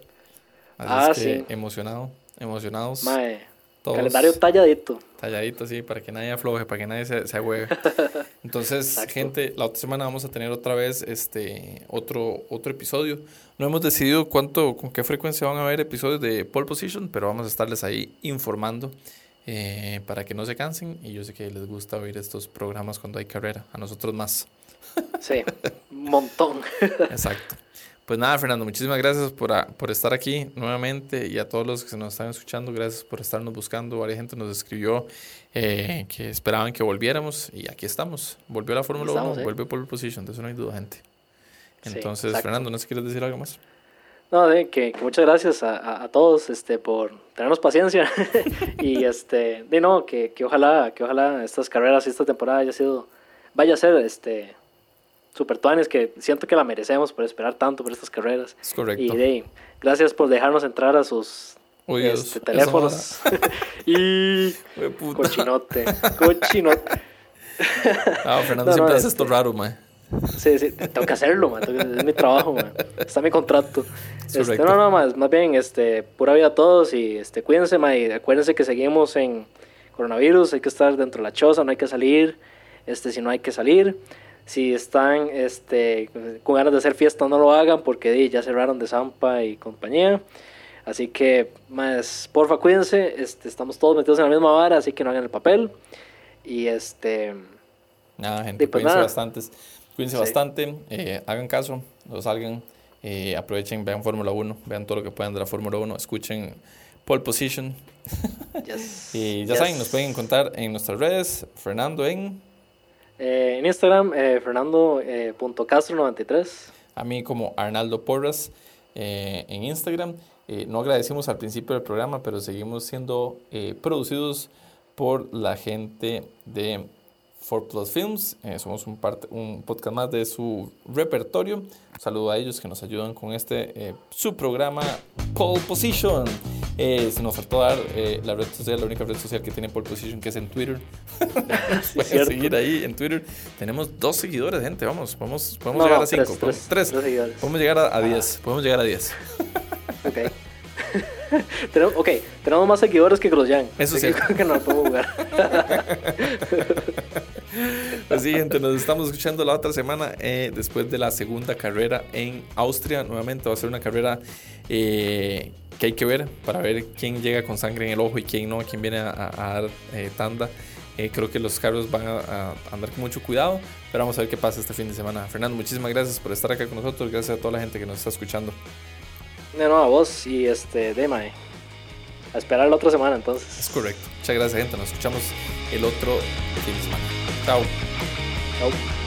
Así ah, es que sí. emocionado, emocionados. Mae, Calendario talladito. Talladito, sí, para que nadie afloje, para que nadie se, se Entonces, gente, la otra semana vamos a tener otra vez este otro, otro episodio. No hemos decidido cuánto, con qué frecuencia van a haber episodios de Pole Position, pero vamos a estarles ahí informando eh, para que no se cansen. Y yo sé que les gusta oír estos programas cuando hay carrera, a nosotros más. Sí, un montón. Exacto. Pues nada, Fernando, muchísimas gracias por, por estar aquí nuevamente y a todos los que nos están escuchando, gracias por estarnos buscando. Varias gente nos escribió eh, que esperaban que volviéramos y aquí estamos. Volvió la Fórmula 1, ¿eh? vuelve por position, de eso no hay duda, gente. Entonces, Fernando, ¿no sé quieres decir algo más? No, de que, muchas gracias a, a, todos este, por tenernos paciencia y este, de no, que, que, ojalá, que ojalá estas carreras y esta temporada haya sido, vaya a ser este, super tuanes que siento que la merecemos por esperar tanto por estas carreras. Es correcto. Y gracias por dejarnos entrar a sus este, teléfonos. y cochinote, cochinote. Ah, Fernando siempre hace esto raro, man. Sí, sí, tengo que hacerlo, man. Es mi trabajo, man. Está mi contrato. Este, no, no, más, más bien, este, pura vida a todos y este, cuídense, man. Y acuérdense que seguimos en coronavirus, hay que estar dentro de la choza, no hay que salir. Este, si no hay que salir. Si están este, con ganas de hacer fiesta, no lo hagan porque ya cerraron de Zampa y compañía. Así que, más, porfa, cuídense. Este, estamos todos metidos en la misma vara, así que no hagan el papel. Y este. Nada, gente, pues cuídense bastante. Cuídense bastante, eh, hagan caso, no salgan, eh, aprovechen, vean Fórmula 1, vean todo lo que puedan de la Fórmula 1, escuchen Pole Position. y ya saben, nos pueden encontrar en nuestras redes, Fernando en eh, en Instagram, eh, fernando.castro93. Eh, a mí como Arnaldo Porras en Instagram. no agradecimos al principio del programa, pero seguimos siendo producidos por la gente de 4 Plus Films. somos un, parte, un podcast más de su repertorio. Un saludo a ellos que nos ayudan con este su programa Pole Position. Eh, se nos faltó dar eh, la red social, la única red social que tiene pole position, que es en Twitter. Pueden seguir ahí en Twitter. Tenemos dos seguidores, gente. Vamos, vamos podemos llegar a cinco. Tres, podemos, tres, podemos llegar a, diez. Podemos llegar a diez. ok. tenemos, ok, tenemos más seguidores que Grosjean. Eso sí. Que, que no podemos jugar. Gente, nos estamos escuchando la otra semana eh, después de la segunda carrera en Austria. Nuevamente va a ser una carrera eh, que hay que ver para ver quién llega con sangre en el ojo y quién no, quién viene a, dar eh, tanda. Eh, creo que los carros van a, andar con mucho cuidado, pero vamos a ver qué pasa este fin de semana. Fernando, muchísimas gracias por estar acá con nosotros, gracias a toda la gente que nos está escuchando. De nuevo a vos y este, Dema, a esperar la otra semana entonces. Es correcto. Muchas gracias gente, nos escuchamos el otro fin de semana. Chao. Chao.